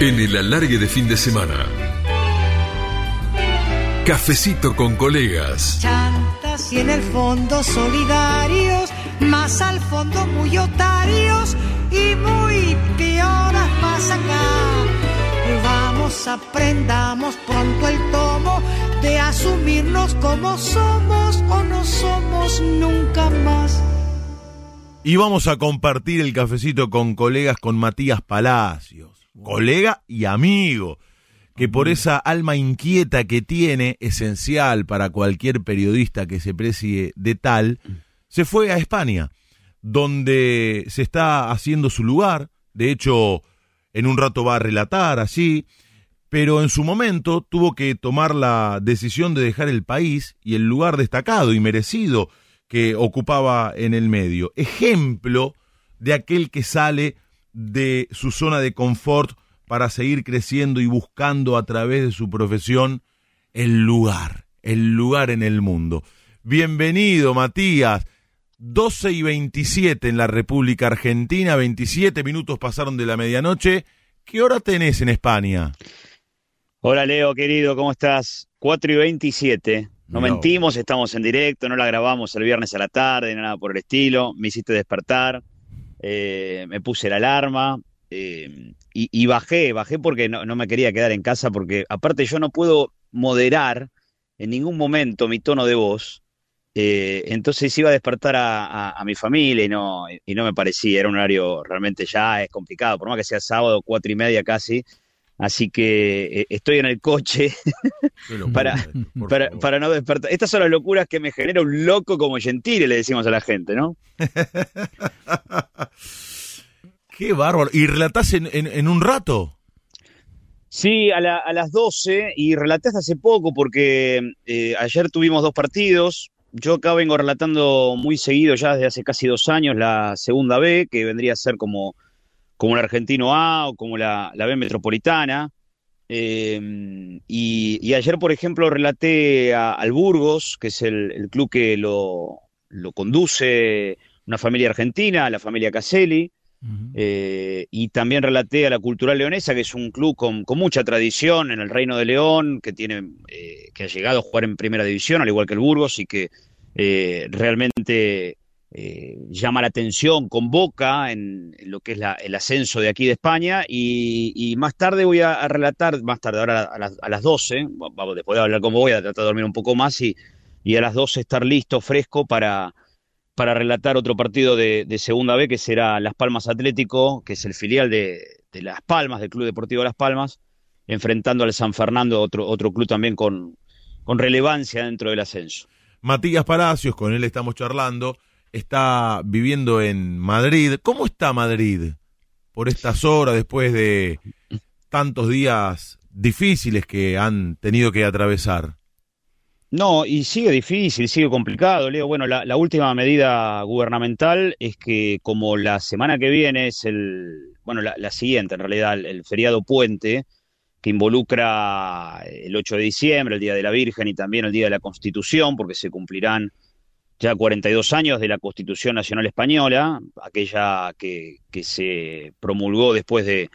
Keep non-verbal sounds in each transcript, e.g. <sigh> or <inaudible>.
En el alargue de fin de semana. Cafecito con colegas. Chantas y en el fondo solidarios, más al fondo muy otarios y muy pioras más acá. Vamos, aprendamos pronto el tomo de asumirnos como somos o no somos nunca más. Y vamos a compartir el cafecito con colegas con Matías Palacios, colega y amigo, que por esa alma inquieta que tiene, esencial para cualquier periodista que se precie de tal, se fue a España, donde se está haciendo su lugar, de hecho, en un rato va a relatar así, pero en su momento tuvo que tomar la decisión de dejar el país y el lugar destacado y merecido que ocupaba en el medio. Ejemplo de aquel que sale de su zona de confort para seguir creciendo y buscando a través de su profesión el lugar, el lugar en el mundo. Bienvenido, Matías. 12 y 27 en la República Argentina, 27 minutos pasaron de la medianoche. ¿Qué hora tenés en España? Hola Leo, querido, ¿cómo estás? 4 y 27. No, mentimos, estamos en directo, no la grabamos el viernes a la tarde, nada por el estilo. Me hiciste despertar, eh, me puse la alarma eh, y, bajé, bajé porque no, me quería quedar en casa, porque aparte yo no puedo moderar en ningún momento mi tono de voz. Eh, entonces iba a despertar a, mi familia y no, y no me parecía, era un horario realmente ya es complicado, por más que sea sábado, cuatro y media casi, Así que eh, estoy en el coche <laughs> para, para, no despertar. Estas son las locuras que me genera un loco como Gentile, le decimos a la gente, ¿no? <laughs> Qué bárbaro. ¿Y relatás en, un rato? Sí, a, las 12 y relaté hasta hace poco porque eh, ayer tuvimos dos partidos. Yo acá vengo relatando muy seguido ya desde hace casi dos años la segunda B, que vendría a ser como como el Argentino A o como la, B Metropolitana. Em, y, ayer, por ejemplo, relaté al Burgos, que es el, club que lo, conduce una familia argentina, la familia Caselli. Eh, y también relaté a la Cultural Leonesa, que es un club con, mucha tradición en el Reino de León, que, tiene, eh, que ha llegado a jugar en primera división, al igual que el Burgos, y que eh, realmente eh, llama la atención, convoca en, lo que es el ascenso de aquí de España y, más tarde voy a, relatar, más tarde, ahora a las, a las 12, vamos, después de hablar con vos voy a tratar de dormir un poco más y, a las 12 estar listo, fresco para, para relatar otro partido de, Segunda B que será Las Palmas Atlético, que es el filial de, Las Palmas, del Club Deportivo Las Palmas, enfrentando al San Fernando, otro, otro club también con relevancia dentro del ascenso. Matías Palacios, con él estamos charlando está viviendo en Madrid. ¿Cómo está Madrid por estas horas después de tantos días difíciles que han tenido que atravesar? No, y sigue difícil, sigue complicado, Leo. Bueno, la, última medida gubernamental es que como la semana que viene es el, bueno, la, siguiente en realidad, el, feriado puente, que involucra el 8 de diciembre, el Día de la Virgen y también el Día de la Constitución, porque se cumplirán ya 42 años de la Constitución Nacional Española, aquella que, se promulgó después de,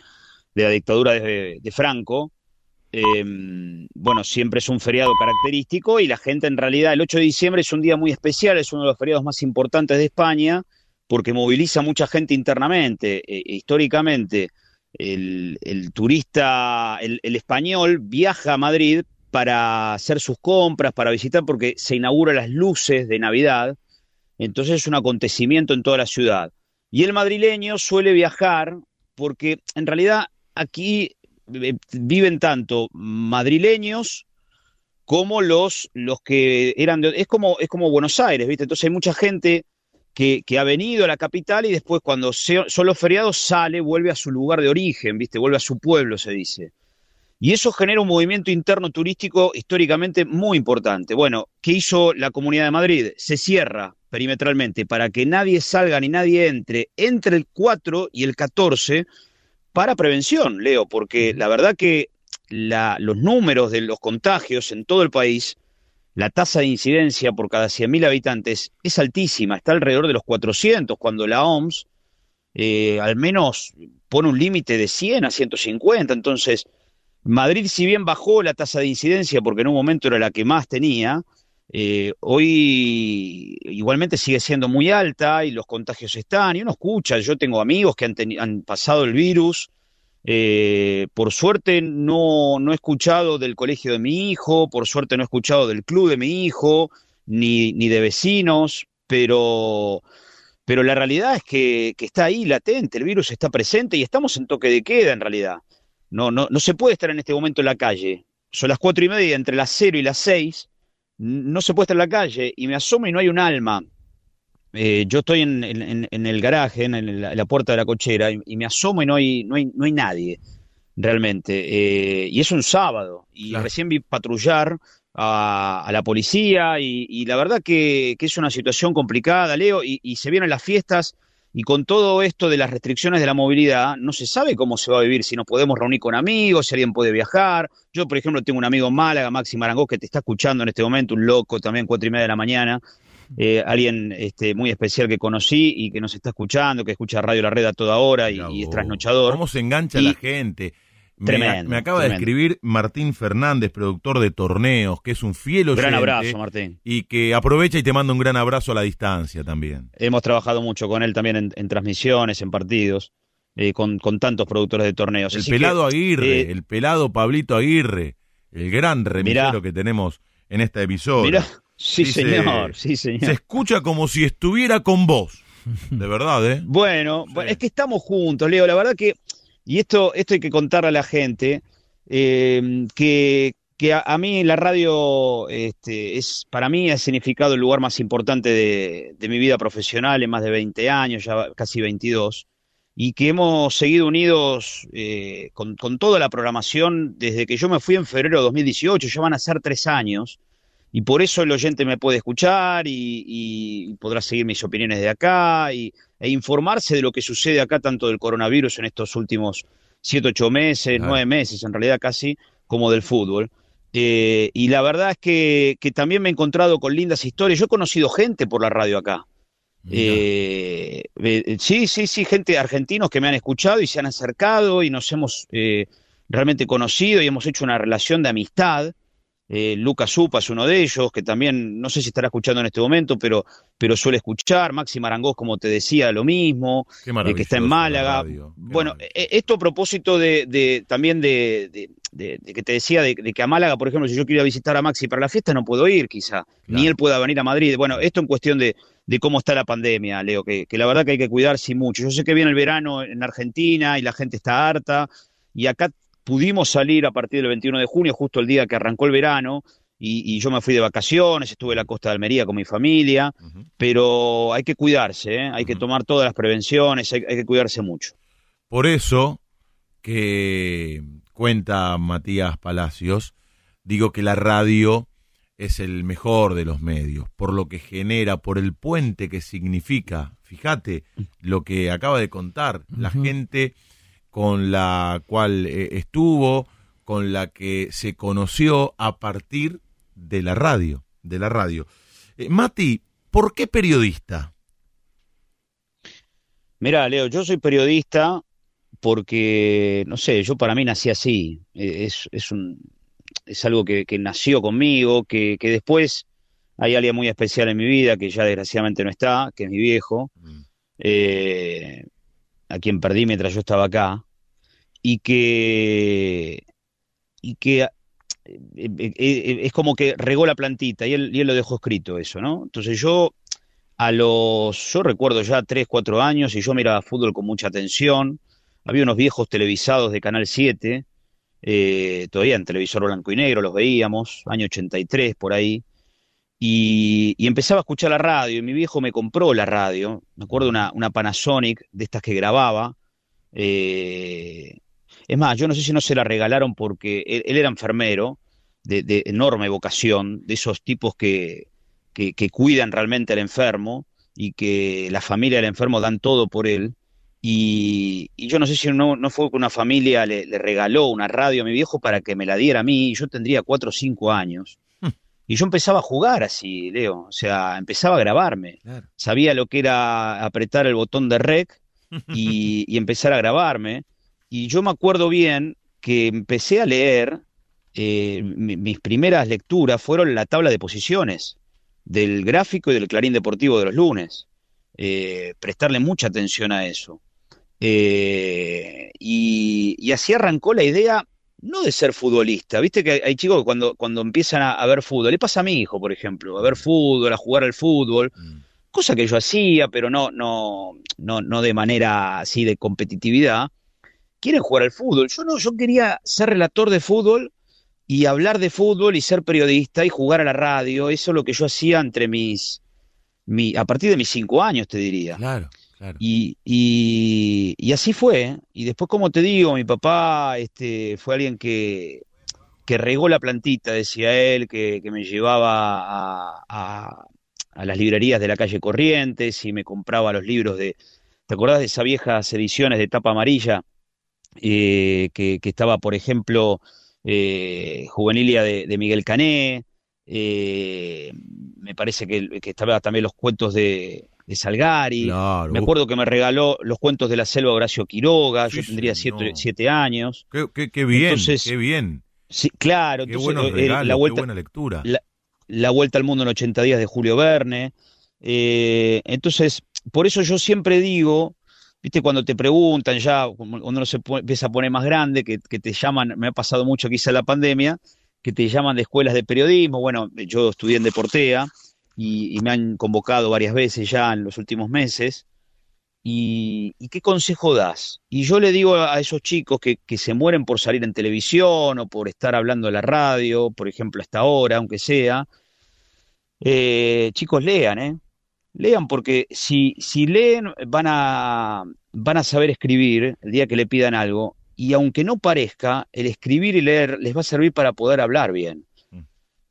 la dictadura de, Franco. Em, bueno, siempre es un feriado característico y la gente en realidad, el 8 de diciembre es un día muy especial, es uno de los feriados más importantes de España porque moviliza mucha gente internamente. E, e históricamente, el, turista, el, el español viaja a Madrid para hacer sus compras, para visitar, porque se inaugura las luces de Navidad, entonces es un acontecimiento en toda la ciudad. Y el madrileño suele viajar porque en realidad aquí eh, viven tanto madrileños como los, los que eran de, es como es como Buenos Aires, ¿viste? Entonces hay mucha gente que, que ha venido a la capital y después cuando son los feriados sale, vuelve a su lugar de origen, ¿viste? Vuelve a su pueblo, se dice. Y eso genera un movimiento interno turístico históricamente muy importante. Bueno, ¿qué hizo la Comunidad de Madrid? Se cierra perimetralmente para que nadie salga ni nadie entre entre el 4 y el 14 para prevención, Leo, porque la verdad que los números de los contagios en todo el país, la tasa de incidencia por cada 100.000 habitantes es altísima, está alrededor de los 400, cuando la OMS eh, al menos pone un límite de 100 a 150. Entonces, Madrid, si bien bajó la tasa de incidencia, porque en un momento era la que más tenía, eh, hoy igualmente sigue siendo muy alta y los contagios están, y uno escucha, yo tengo amigos que han, han pasado el virus, eh, por suerte no, no he escuchado del colegio de mi hijo, por suerte no he escuchado del club de mi hijo, ni, ni de vecinos, pero, pero la realidad es que, que, está ahí latente, el virus está presente y estamos en toque de queda en realidad. No, no, no se puede estar en este momento en la calle. Son las cuatro y media, entre las cero y las seis, no se puede estar en la calle y me asomo y no hay un alma. Eh, yo estoy en, en, en, el garaje, en, la, puerta de la cochera, y, y, me asomo y no hay, no hay, no hay nadie, realmente. Eh, y es un sábado, y claro. recién vi patrullar a, a la policía, y, y, la verdad que, que, es una situación complicada, Leo, y, y se vienen las fiestas, y con todo esto de las restricciones de la movilidad, no se sabe cómo se va a vivir, si nos podemos reunir con amigos, si alguien puede viajar. Yo, por ejemplo, tengo un amigo en Málaga, Maxi Marangó, que te está escuchando en este momento, un loco también, cuatro y media de la mañana, eh, alguien este, muy especial que conocí y que nos está escuchando, que escucha Radio La Red a toda hora y, y es trasnochador. ¿Cómo se engancha y, la gente? Tremendo, me, me acaba tremendo. de escribir Martín Fernández, productor de torneos, que es un fiel oyente. Gran abrazo, Martín. Y que aprovecha y te manda un gran abrazo a la distancia también. Hemos trabajado mucho con él también en, en transmisiones, en partidos, eh, con, con, tantos productores de torneos. El Así pelado que, Aguirre, eh, el pelado Pablito Aguirre, el gran remisero mirá, que tenemos en esta emisora. Mirá, sí Dice, señor, sí señor. Se escucha como si estuviera con vos. De verdad, ¿eh? Bueno, sí. bueno, es que estamos juntos, Leo. La verdad que y esto, esto hay que contarle a la gente, eh, que, que a, a, mí la radio este, es, para mí ha significado el lugar más importante de, de, mi vida profesional en más de 20 años, ya casi 22, y que hemos seguido unidos eh, con, con, toda la programación desde que yo me fui en febrero de 2018, ya van a ser tres años, y por eso el oyente me puede escuchar y, y podrá seguir mis opiniones de acá y, e informarse de lo que sucede acá, tanto del coronavirus en estos últimos siete, ocho meses, nueve meses, en realidad casi, como del fútbol. Eh, y la verdad es que, que, también me he encontrado con lindas historias. Yo he conocido gente por la radio acá. Eh, eh, sí, sí, sí, gente argentinos que me han escuchado y se han acercado y nos hemos eh, realmente conocido y hemos hecho una relación de amistad. Eh, Lucas Supa es uno de ellos, que también, no sé si estará escuchando en este momento, pero, pero suele escuchar. Maxi Marangós, como te decía, lo mismo, eh, que está en Málaga. Bueno, eh, esto a propósito de, de también de, de, de, que te decía de, que a Málaga, por ejemplo, si yo quiero visitar a Maxi para la fiesta, no puedo ir, quizá. Claro. Ni él pueda venir a Madrid. Bueno, esto en cuestión de, cómo está la pandemia, Leo, que, que la verdad que hay que cuidarse mucho. Yo sé que viene el verano en Argentina y la gente está harta, y acá pudimos salir a partir del 21 de junio, justo el día que arrancó el verano, y, y, yo me fui de vacaciones, estuve en la costa de Almería con mi familia, uh -huh. pero hay que cuidarse, ¿eh? hay uh -huh. que tomar todas las prevenciones, hay, hay, que cuidarse mucho. Por eso que cuenta Matías Palacios, digo que la radio es el mejor de los medios, por lo que genera, por el puente que significa. Fíjate lo que acaba de contar, uh -huh. la gente con la cual eh, estuvo, con la que se conoció a partir de la radio, de la radio. Eh, Mati, ¿por qué periodista? Mira, Leo, yo soy periodista porque, no sé, yo para mí nací así. Eh, es, es, un, es algo que, que nació conmigo, que, que, después hay alguien muy especial en mi vida que ya desgraciadamente no está, que es mi viejo, mm. eh, a quien perdí mientras yo estaba acá y que, y que eh, eh, eh, es como que regó la plantita y él, y él lo dejó escrito eso, ¿no? Entonces yo a los, yo recuerdo ya tres, cuatro años y yo miraba fútbol con mucha atención, había unos viejos televisados de Canal 7, eh, todavía en televisor blanco y negro los veíamos, año 83 por ahí, y, y, empezaba a escuchar la radio, y mi viejo me compró la radio, me acuerdo una, una Panasonic de estas que grababa, eh, es más, yo no sé si no se la regalaron porque él, él era enfermero, de, de, enorme vocación, de esos tipos que, que, que, cuidan realmente al enfermo y que la familia del enfermo dan todo por él. Y, y yo no sé si no, no fue que una familia le, le, regaló una radio a mi viejo para que me la diera a mí, y yo tendría cuatro o cinco años. Hmm. Y yo empezaba a jugar así, Leo, o sea, empezaba a grabarme. Claro. Sabía lo que era apretar el botón de rec <laughs> y, y empezar a grabarme. Y yo me acuerdo bien que empecé a leer, eh, mi- mis primeras lecturas fueron la tabla de posiciones del gráfico y del Clarín Deportivo de los lunes. Eh, prestarle mucha atención a eso. Eh, y, y así arrancó la idea, no de ser futbolista. Viste que hay, hay chicos que cuando, cuando empiezan a, a ver fútbol, le pasa a mi hijo, por ejemplo, a ver fútbol, a jugar al fútbol, Mm. cosa que yo hacía, pero no, no, no, no de manera así de competitividad. Quieren jugar al fútbol. Yo no, yo quería ser relator de fútbol y hablar de fútbol y ser periodista y jugar a la radio. Eso es lo que yo hacía entre mis, mi, a partir de mis cinco años, te diría. Claro, claro. Y, y, y así fue. ¿eh? Y después, como te digo, mi papá este, fue alguien que, que regó la plantita, decía él, que, que me llevaba a, a- a las librerías de la calle Corrientes y me compraba los libros de... ¿Te acordás de esas viejas ediciones de tapa amarilla? Eh, que, que estaba, por ejemplo, eh, Juvenilia de, de Miguel Cané, eh, me parece que, que estaba también los cuentos de, de Salgari. Claro. Me acuerdo que me regaló los cuentos de la selva Horacio Quiroga, Sí, yo tendría siete, siete años. Qué, qué- qué bien, Entonces, qué bien. Sí, claro, Qué entonces, regalos, la qué vuelta, buena lectura. la, la vuelta al mundo en 80 días de Julio Verne. Eh, entonces, por eso yo siempre digo, viste, cuando te preguntan ya, cuando uno se empieza a poner más grande, que, te llaman, me ha pasado mucho quizá la pandemia, que te llaman de escuelas de periodismo. Bueno, yo estudié en Deportea y, me han convocado varias veces ya en los últimos meses. ¿Y, y qué consejo das? Y yo le digo a, a esos chicos que, que se mueren por salir en televisión o por estar hablando en la radio, por ejemplo, hasta ahora, aunque sea, eh, chicos, lean, ¿eh? Lean porque si, si leen van a, van a saber escribir el día que le pidan algo y aunque no parezca, el escribir y leer les va a servir para poder hablar bien. Mm.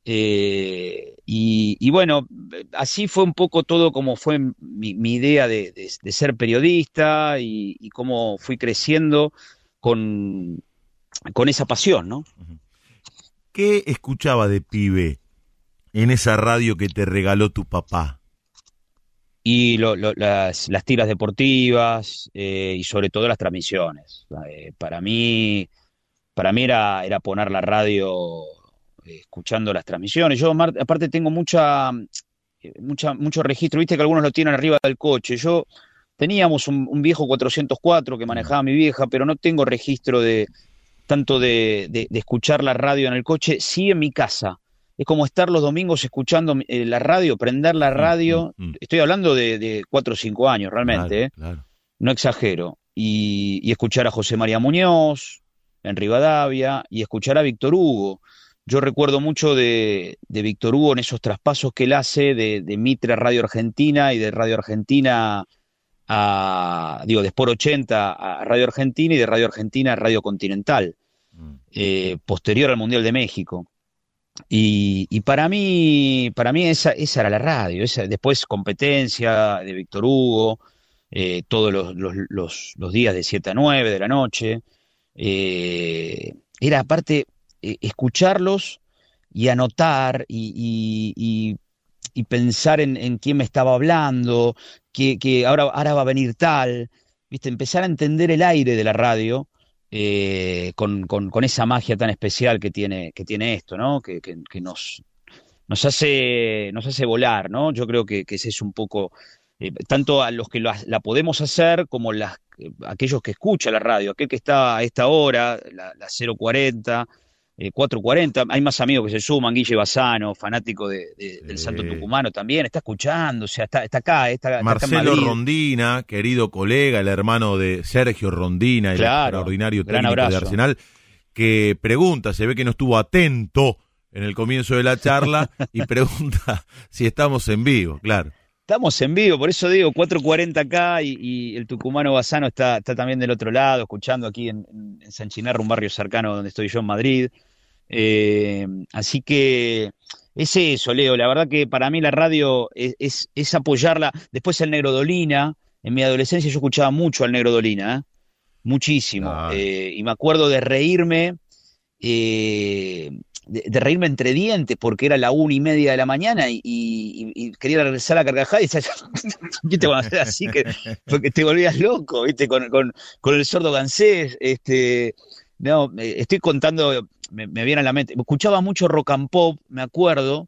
Eh, y, y bueno, así fue un poco todo como fue mi, mi idea de, de- de ser periodista y, y cómo fui creciendo con, con esa pasión, ¿no? ¿Qué escuchaba de pibe en esa radio que te regaló tu papá? Y lo- lo- las, las tiras deportivas eh, y sobre todo las transmisiones. Eh, para mí, para mí era, era poner la radio eh, escuchando las transmisiones. Yo aparte tengo mucha, mucha, mucho registro, viste que algunos lo tienen arriba del coche. Yo teníamos un, viejo 404 que manejaba mi vieja, pero no tengo registro de tanto de- de escuchar la radio en el coche, sí en mi casa. Es como estar los domingos escuchando eh, la radio, prender la radio. mm, mm. Estoy hablando de, de cuatro o cinco años, realmente, Claro, ¿eh? claro. no exagero. Y, y escuchar a José María Muñoz en Rivadavia y escuchar a Víctor Hugo. Yo recuerdo mucho de, de Víctor Hugo en esos traspasos que él hace de, de Mitre a Radio Argentina y de Radio Argentina a, digo, de Sport 80 a Radio Argentina y de Radio Argentina a Radio Continental Mm. eh, posterior al Mundial de México. Y, y para mí, para mí esa, esa era la radio. Esa, después competencia de Víctor Hugo, eh, todos los, los- los- días de 7 a 9 de la noche. Eh, era aparte eh, escucharlos y anotar y, y- y- y pensar en, en quién me estaba hablando, que, que ahora, ahora va a venir tal. ¿Viste? Empezar a entender el aire de la radio eh, con, con- esa magia tan especial que tiene, que tiene esto, ¿no? Que, que- nos, nos hace, nos hace volar, ¿no? Yo creo que, ese es un poco, eh, tanto a los que la, la podemos hacer como las, eh, aquellos que escuchan la radio, aquel que está a esta hora, la, la 040, eh, 440, hay más amigos que se suman, Guille Bazano, fanático de- de- del. Santo Tucumano también, está escuchando, o sea, está, está acá, está, está Marcelo. Rondina, querido colega, el hermano de Sergio Rondina, el Claro, extraordinario técnico de. Arsenal, que pregunta, se ve que no estuvo atento en el comienzo de la charla y pregunta <laughs> si estamos en vivo, claro. Estamos en vivo, por eso digo 4.40 acá y, y el tucumano Bazano está, está también del otro lado, escuchando aquí en, en- San Chinarro, un barrio cercano donde estoy yo en Madrid. Eh, así que es eso, Leo. La verdad que para mí la radio es, es, es apoyarla. Después el Negro Dolina. En mi adolescencia yo escuchaba mucho al Negro Dolina, ¿eh? muchísimo. Eh, y me acuerdo de reírme eh, de, reírme entre dientes porque era la una y media de la mañana y, quería regresar a la carcajada y decía, ¿viste? Cuando así, que, porque te volvías loco, ¿viste? Con, el sordo gansés, este, no, estoy contando, me, viene a la mente, escuchaba mucho rock and pop, me acuerdo,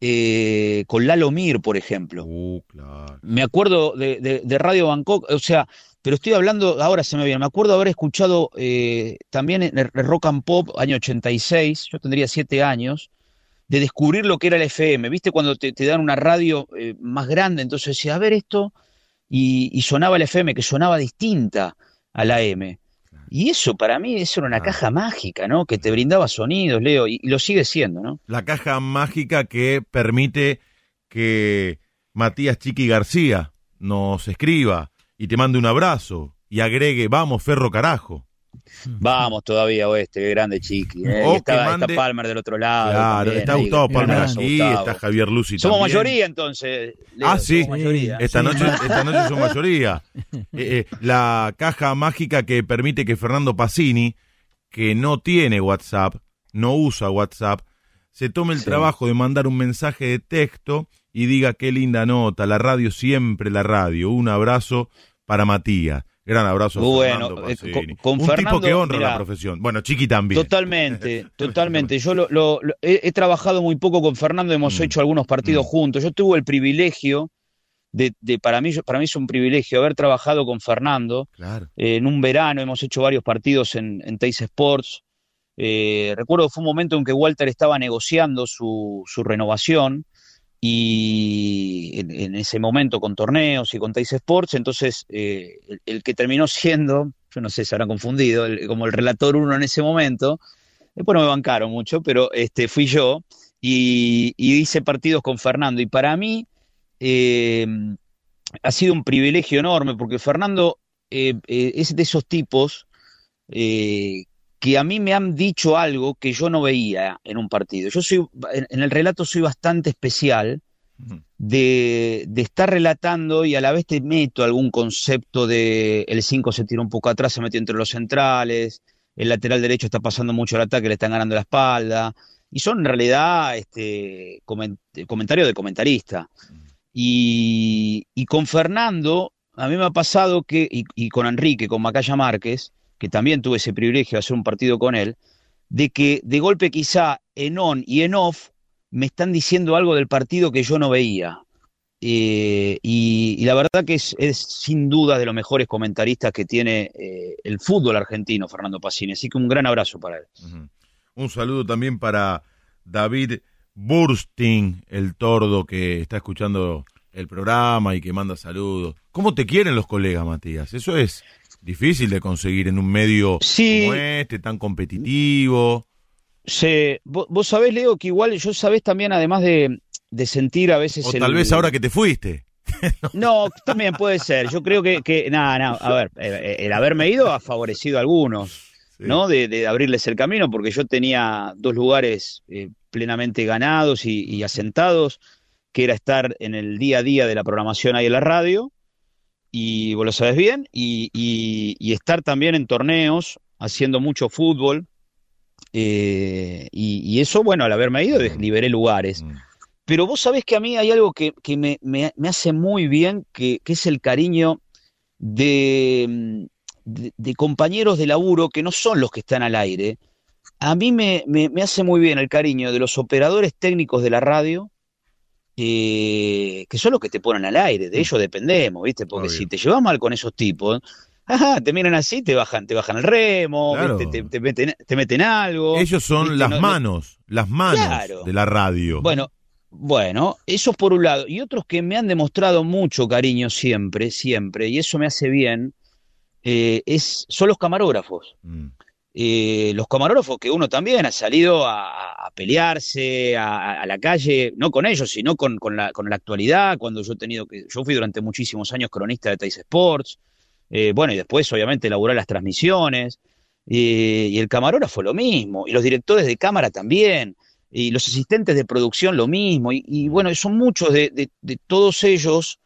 eh, con Lalo Mir, por ejemplo. Uh, claro. Me acuerdo de, de Radio Bangkok, o sea, pero estoy hablando, ahora se me viene, me acuerdo haber escuchado eh, también en el Rock and Pop, año 86, yo tendría siete años, de descubrir lo que era el FM. ¿Viste cuando te, dan una radio eh, más grande? Entonces decía, a ver esto, y, sonaba el FM, que sonaba distinta a la M. Y eso para mí, eso era una caja mágica, ¿no? Que te brindaba sonidos, Leo, y, y lo sigue siendo, ¿no? La caja mágica que permite que Matías Chiqui García nos escriba y te mande un abrazo y agregue, vamos, Ferro carajo. Vamos todavía, oeste, qué grande chiqui. Eh. Está, Palmer del otro lado. Claro, está Gustavo Palmer aquí, está Javier Lucy Somos mayoría entonces. ah, sí. Esta noche, esta noche son mayoría. <laughs> Eh, eh, la caja mágica que permite que Fernando Pacini, que no tiene WhatsApp, no usa WhatsApp, se tome el trabajo de mandar un mensaje de texto y diga qué linda nota, la radio siempre la radio. Un abrazo para Matías. Gran abrazo. Bueno, Fernando eh, con, un tipo que honra la profesión. Bueno, Chiqui también. Totalmente, <laughs> totalmente. Yo lo, he, trabajado muy poco con Fernando, hemos mm. hecho algunos partidos mm. juntos. Yo tuve el privilegio de, para mí, para mí es un privilegio haber trabajado con Fernando. en un verano hemos hecho varios partidos en, en Teis Sports. Eh, recuerdo que fue un momento en que Walter estaba negociando su, su renovación y en, ese momento con torneos y con Tais Sports, entonces eh, el, que terminó siendo, yo no sé, se habrán confundido, como el relator uno en ese momento, después no me bancaron mucho, pero este, fui yo y, hice partidos con Fernando. Y para mí eh, ha sido un privilegio enorme porque Fernando eh, es de esos tipos a mí me han dicho algo que yo no veía en un partido. Yo soy, en, el relato soy bastante especial de, estar relatando y a la vez te meto algún concepto de el 5 se tira un poco atrás, se metió entre los centrales, el lateral derecho está pasando mucho el ataque, le están ganando la espalda. Y son en realidad este, comentarios de comentarista. Y, con Fernando, a mí me ha pasado que, y, y con Enrique, con Macaya Márquez, que también tuve ese privilegio de hacer un partido con él, de que de golpe quizá en on y en off me están diciendo algo del partido que yo no veía. Eh, y, la verdad que es, sin duda de los mejores comentaristas que tiene eh, el fútbol argentino, Fernando Pacini. Así que un gran abrazo para él. Un saludo también para David Bursting, el tordo que está escuchando el programa y que manda saludos. ¿Cómo te quieren los colegas, Matías? Eso es difícil de conseguir en un medio como este, tan competitivo. Sí, vos, sabés, Leo, que igual yo sabés también, además de, sentir a veces... O tal vez ahora que te fuiste. <laughs> no, también puede ser. Yo creo que, que nada, nada, a ver, eh, el haberme ido ha favorecido a algunos, ¿no? De, abrirles el camino, porque yo tenía dos lugares eh, plenamente ganados y, asentados, que era estar en el día a día de la programación ahí en la radio, y vos lo sabes bien, y, estar también en torneos, haciendo mucho fútbol, eh, y, eso, bueno, al haberme ido, liberé lugares. Mm. Pero vos sabés que a mí hay algo que, me, hace muy bien, que, es el cariño de, de, compañeros de laburo que no son los que están al aire. A mí me, hace muy bien el cariño de los operadores técnicos de la radio, eh, que son los que te ponen al aire, de mm. ellos dependemos, ¿viste? Porque si te llevas mal con esos tipos, te miran así, te bajan, te bajan el remo, te, meten, algo. Ellos son las manos, las manos de la radio. Bueno, bueno, eso por un lado. Y otros que me han demostrado mucho cariño siempre, siempre, y eso me hace bien, eh, es, son los camarógrafos. Mm. Eh, los camarógrafos que uno también ha salido a, pelearse a, la calle, no con ellos, sino con, la, con la actualidad, cuando yo he tenido que, yo fui durante muchísimos años cronista de Tais Sports, eh, bueno, y después obviamente elaborar las transmisiones, y el camarógrafo lo mismo, y los directores de cámara también, y los asistentes de producción lo mismo, y, bueno, son muchos de, todos ellos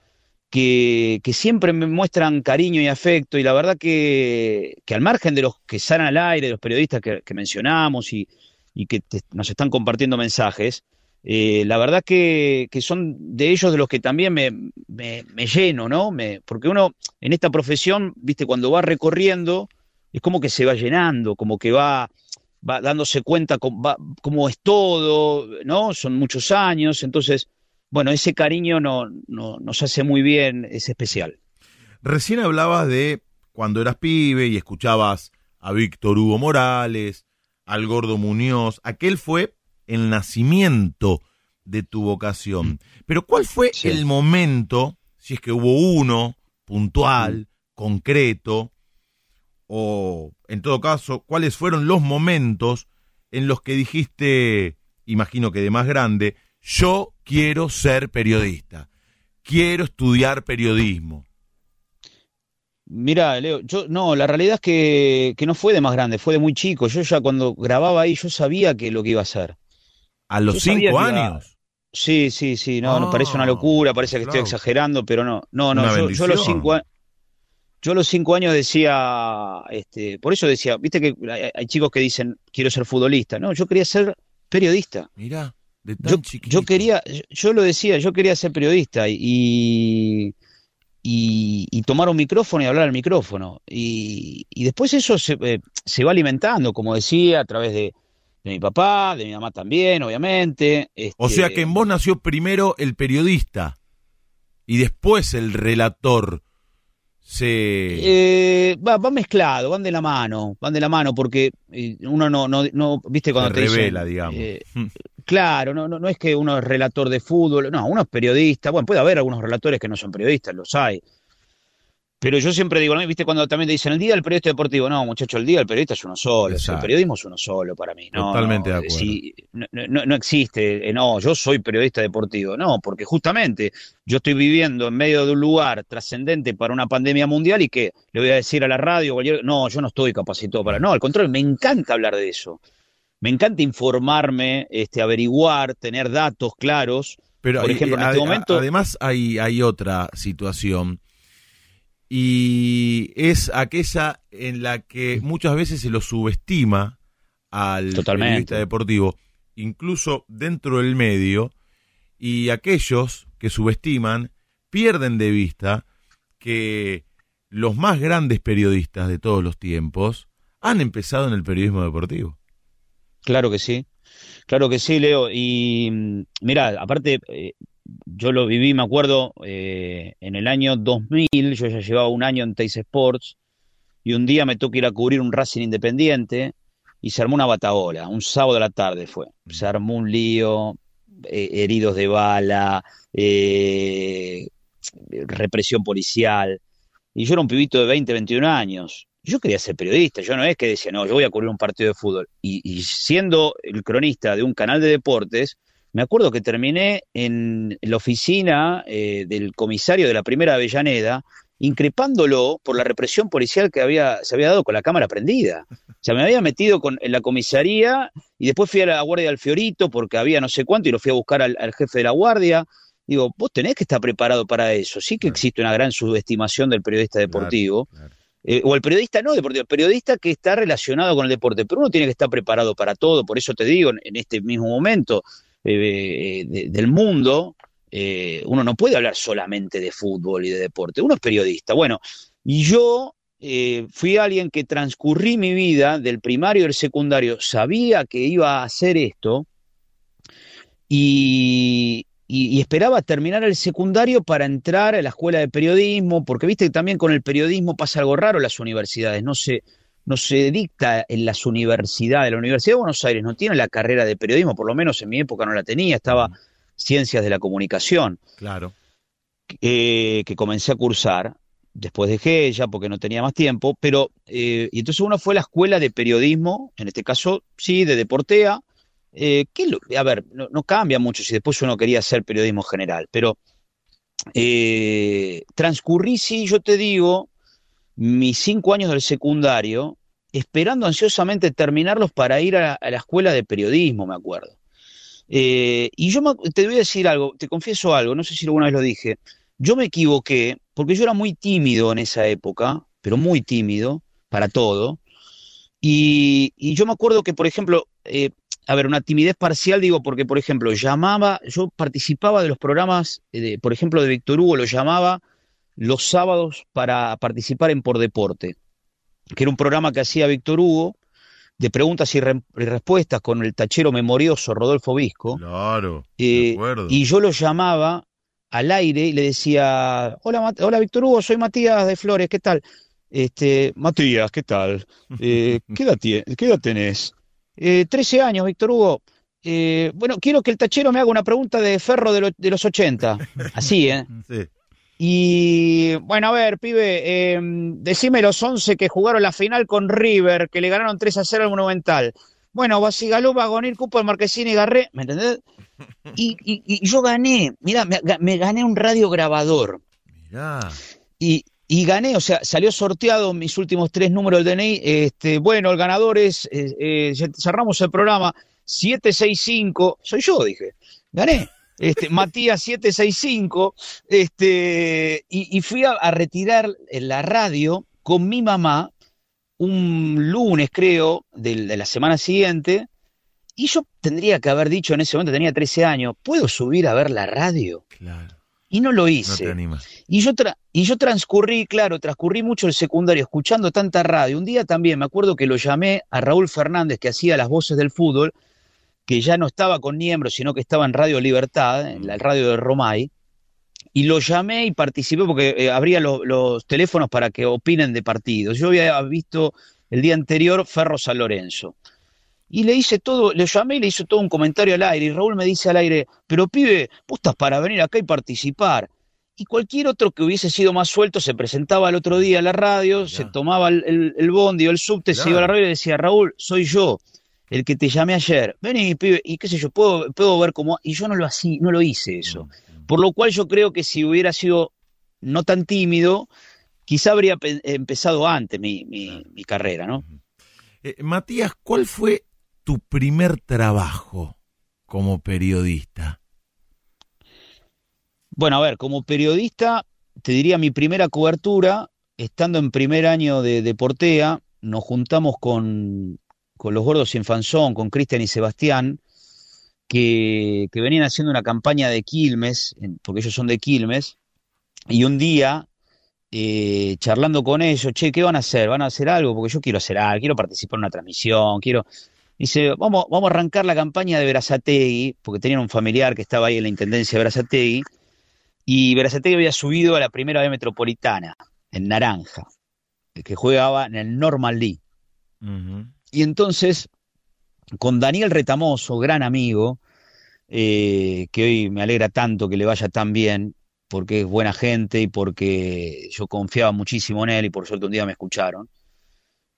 que, siempre me muestran cariño y afecto, y la verdad que, al margen de los que salen al aire, de los periodistas que, mencionamos, y, que nos están compartiendo mensajes, eh, la verdad que, son de ellos de los que también me, lleno, ¿no? Porque uno en esta profesión, viste, cuando va recorriendo, es como que se va llenando, como que va, va dándose cuenta cómo, es todo, ¿no? Son muchos años, entonces, bueno, ese cariño no, no, nos hace muy bien, es especial. Recién hablabas de cuando eras pibe y escuchabas a Víctor Hugo Morales, al Gordo Muñoz, aquel fue el nacimiento de tu vocación. Pero ¿cuál fue el momento, si es que hubo uno, puntual, concreto, o en todo caso, cuáles fueron los momentos en los que dijiste, imagino que de más grande, yo quiero ser periodista, quiero estudiar periodismo? Mira, Leo, yo no, la realidad es que, que, no fue de más grande, fue de muy chico. Yo ya cuando grababa ahí, yo sabía que lo que iba a hacer. ¿A los cinco años? Sí, sí, sí, no, no, parece una ah, locura, parece que estoy exagerando, pero no, no, no, yo, a los cinco yo a los cinco años decía, este, por eso decía, viste que hay, chicos que dicen quiero ser futbolista, no, yo quería ser periodista. Mira, de tan yo, yo quería, yo lo decía, yo quería ser periodista y, y, tomar un micrófono y hablar al micrófono. Y, después eso se, eh, se, va alimentando, como decía, a través de, de mi papá, de mi mamá también, obviamente. O sea que en vos nació primero el periodista y después el relator. Se... Eh, va, mezclado, van de la mano, van de la mano, porque eh, uno no, no, no viste cuando te revela, digamos. Eh, claro, no, no, no es que uno es relator de fútbol, no, uno es periodista, bueno, puede haber algunos relatores que no son periodistas, los hay, pero yo siempre digo, ¿no? ¿viste cuando también te dicen el día del periodista deportivo? No, muchacho, el día del periodista es uno solo. el periodismo es uno solo para mí. No, Totalmente de acuerdo. no, no, existe, eh, no, yo soy periodista deportivo. No, porque justamente yo estoy viviendo en medio de un lugar trascendente para una pandemia mundial y que le voy a decir a la radio, no, yo no estoy capacitado para. No, al contrario, me encanta hablar de eso. Me encanta informarme, este, averiguar, tener datos claros. Pero Por ejemplo, en este momento. Además, hay, hay otra situación y es aquella en la que muchas veces se lo subestima al periodista deportivo, incluso dentro del medio, y aquellos que subestiman pierden de vista que los más grandes periodistas de todos los tiempos han empezado en el periodismo deportivo. Claro que sí, claro que sí, Leo. Y mm, mira, aparte, eh, yo lo viví, me acuerdo, eh, en el año 2000, yo ya llevaba un año en Teis Sports, y un día me tocó ir a cubrir un Racing Independiente, y se armó una bataola, un sábado de la tarde fue. Se armó un lío, eh, heridos de bala, represión policial, y yo era un pibito de 20, 21 años. Yo quería ser periodista, yo no es que decía, no, yo voy a cubrir un partido de fútbol. y siendo el cronista de un canal de deportes, me acuerdo que terminé en la oficina eh, del comisario de la primera Avellaneda, increpándolo por la represión policial que había, se había dado con la cámara prendida. O sea, me había metido con, en la comisaría y después fui a la guardia del Fiorito porque había no sé cuánto y lo fui a buscar al, jefe de la guardia. Digo, vos tenés que estar preparado para eso. Sí que existe una gran subestimación del periodista deportivo. Eh, o el periodista no deportivo, el periodista que está relacionado con el deporte, pero uno tiene que estar preparado para todo, por eso te digo, en este mismo momento, eh, del mundo, eh, uno no puede hablar solamente de fútbol y de deporte, uno es periodista. Bueno, y yo eh, fui alguien que transcurrí mi vida del primario al secundario, sabía que iba a hacer esto y, y, esperaba terminar el secundario para entrar a la escuela de periodismo, porque viste que también con el periodismo pasa algo raro en las universidades, no se, no se dicta en las universidades. La Universidad de Buenos Aires no tiene la carrera de periodismo, por lo menos en mi época no la tenía, estaba Ciencias de la Comunicación. Claro. Eh, que comencé a cursar. Después dejé ella porque no tenía más tiempo, pero eh, y entonces uno fue a la escuela de periodismo, en este caso sí, de Deportea, eh, a ver, no, cambia mucho si después uno quería hacer periodismo general, pero transcurrí, sí, yo te digo, mis cinco años del secundario esperando ansiosamente terminarlos para ir a, la escuela de periodismo, me acuerdo. Eh, y yo te voy a decir algo, te confieso algo, no sé si alguna vez lo dije. Yo me equivoqué porque yo era muy tímido en esa época, pero muy tímido para todo. Y, yo me acuerdo que, por ejemplo, eh, a ver, una timidez parcial, digo, porque, por ejemplo, llamaba, yo participaba de los programas, de, por ejemplo, de Víctor Hugo, lo llamaba los sábados para participar en Por Deporte, que era un programa que hacía Víctor Hugo, de preguntas y, re- y respuestas con el tachero memorioso Rodolfo Visco. Claro. Eh, de acuerdo. y yo lo llamaba al aire y le decía, hola, Mat- hola Víctor Hugo, soy Matías de Flores, ¿qué tal? Este, Matías, ¿qué tal? Eh, ¿qué, edad qué edad tenés? "Eh, 13 años, Víctor Hugo. Eh, bueno, quiero que el tachero me haga una pregunta de Ferro de, lo- de los 80. <laughs> Así, ¿eh? Sí. Y bueno, a ver, pibe, eh, decime los 11 que jugaron la final con River, que le ganaron 3 a 0 al Monumental. Bueno, Basigalú, Vagonil, Cupo, y Garré, ¿me entendés? <laughs> Y, y- y yo gané, mira, me, me gané un radio grabador. Mirá. Y, y gané, o sea, salió sorteado mis últimos tres números del DNI. Este, bueno, el ganador es, eh, cerramos el programa 765, soy yo, dije, gané. Este, Matías 765, este, y, y fui a, retirar la radio con mi mamá un lunes, creo, del- de la semana siguiente, y yo tendría que haber dicho en ese momento, tenía 13 años, ¿puedo subir a ver la radio? Claro. Y no lo No hice. te animas. Y yo, tra- y yo transcurrí, claro, transcurrí mucho el secundario escuchando tanta radio. Un día también me acuerdo que lo llamé a Raúl Fernández, que hacía las voces del fútbol, que ya no estaba con Niembro, sino que estaba en Radio Libertad, en la radio de Romay, y lo llamé y participé porque eh, abría lo- los teléfonos para que opinen de partidos. Yo había visto el día anterior Ferro San Lorenzo. Y le hice todo, le llamé y le hice todo un comentario al aire. Y Raúl me dice al aire, pero pibe, vos estás para venir acá y participar. Y cualquier otro que hubiese sido más suelto se presentaba al otro día a la radio, se tomaba el, el, el bondi o el subte, se iba a la radio y le decía, Raúl, soy yo, el que te llamé ayer. Vení, pibe, y qué sé yo, puedo, puedo ver cómo. Y yo no lo, así, no lo hice eso. Por lo cual yo creo que si hubiera sido no tan tímido, quizá habría pe- empezado antes mi, mi, mi carrera, ¿no? Eh, Matías, ¿cuál fue tu primer trabajo como periodista? Bueno, a ver, como periodista, te diría mi primera cobertura, estando en primer año de, de Portea, nos juntamos con, con los gordos Infanzón, con Cristian y Sebastián, que, que venían haciendo una campaña de Quilmes, porque ellos son de Quilmes, y un día, eh, charlando con ellos, che, ¿qué van a hacer? ¿Van a hacer algo? Porque yo quiero hacer algo, quiero participar en una transmisión, quiero... Dice, vamos, vamos a arrancar la campaña de Verazategui, porque tenían un familiar que estaba ahí en la intendencia de Verazategui, y Verazategui había subido a la primera B metropolitana, en Naranja, que jugaba en el Normal League. Y entonces, con Daniel Retamoso, gran amigo, eh, que hoy me alegra tanto que le vaya tan bien, porque es buena gente y porque yo confiaba muchísimo en él y por suerte un día me escucharon.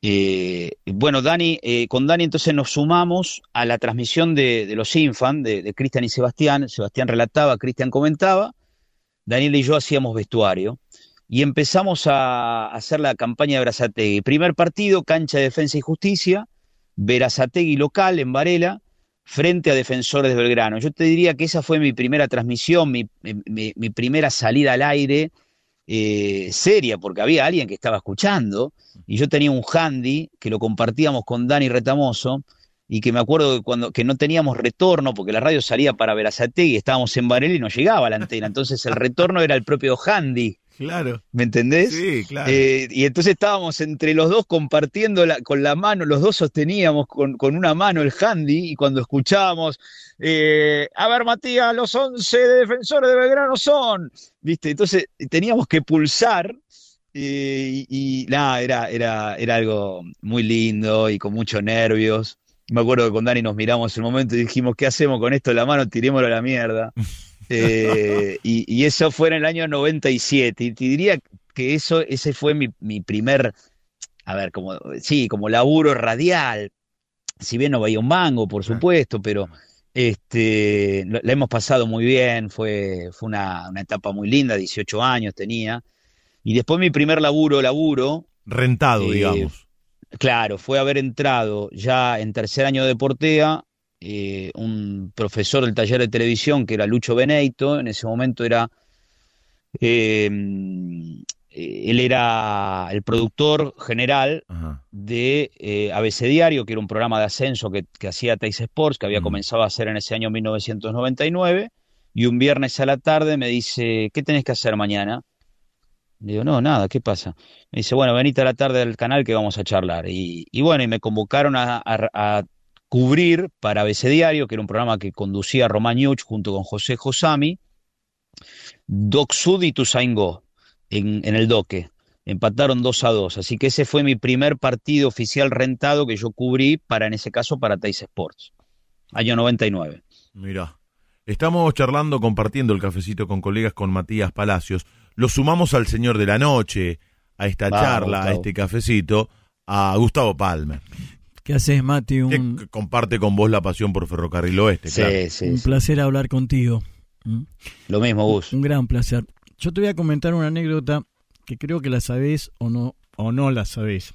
Eh, bueno, Dani, eh, con Dani entonces nos sumamos a la transmisión de, los Infan, de, de Cristian y Sebastián. Sebastián relataba, Cristian comentaba, Daniel y yo hacíamos vestuario y empezamos a hacer la campaña de Berazategui. Primer partido, cancha de defensa y justicia, Berazategui local en Varela, frente a Defensores de Belgrano. Yo te diría que esa fue mi primera transmisión, mi, mi- mi primera salida al aire eh, seria, porque había alguien que estaba escuchando, y yo tenía un handy que lo compartíamos con Dani Retamoso, y que me acuerdo que cuando que no teníamos retorno, porque la radio salía para Berazategui, estábamos en Varela y no llegaba la antena, entonces el retorno era el propio handy, Claro. ¿me entendés? Sí, claro. Eh, y entonces estábamos entre los dos compartiendo la- con la mano, los dos sosteníamos con, con una mano el handy y cuando escuchábamos, eh, a ver Matías, los 11 de defensores de Belgrano son, ¿viste? Entonces teníamos que pulsar eh, y, y nada, era, era, era algo muy lindo y con muchos nervios. Me acuerdo que con Dani nos miramos en un momento y dijimos, ¿qué hacemos con esto en la mano? Tirémoslo a la mierda. <laughs> Eh, y, y eso fue en el año 97. Y te diría que eso, ese fue mi, mi primer, a ver, como, sí, como laburo radial. Si bien no veía un mango, por supuesto, pero este, la hemos pasado muy bien. Fue, fue una, una etapa muy linda, 18 años tenía. Y después mi primer laburo, laburo, Rentado, eh, digamos. Claro, fue haber entrado ya en tercer año de Portea, eh, un profesor del taller de televisión que era Lucho Beneito, en ese momento era eh, eh, él era el productor general Ajá. de eh, ABC Diario, que era un programa de ascenso que, que hacía Teis Sports, que había Mm. comenzado a hacer en ese año 1999, y un viernes a la tarde me dice, ¿qué tenés que hacer mañana? Le digo, no, nada, ¿qué pasa? Me dice, bueno, venite a la tarde al canal que vamos a charlar. Y, y bueno, y me convocaron a, a- a cubrir para ABC Diario, que era un programa que conducía Román Yuch junto con José Josami, Doc Sud y Tusaingó en, en el Doque. Empataron 2 a 2. Así que ese fue mi primer partido oficial rentado que yo cubrí para, en ese caso, para Teis Sports. Año 99. Mirá. Estamos charlando, compartiendo el cafecito con colegas con Matías Palacios. Lo sumamos al señor de la noche, a esta Vamos, charla, a este cafecito, a Gustavo Palmer, ¿Qué haces, Mati? Un, comparte con vos la pasión por Ferrocarril Oeste, Sí, claro. sí, un sí. placer hablar contigo. ¿Mm? Lo mismo, Gus. Un gran placer. Yo te voy a comentar una anécdota que creo que la sabés o no, o no la sabés.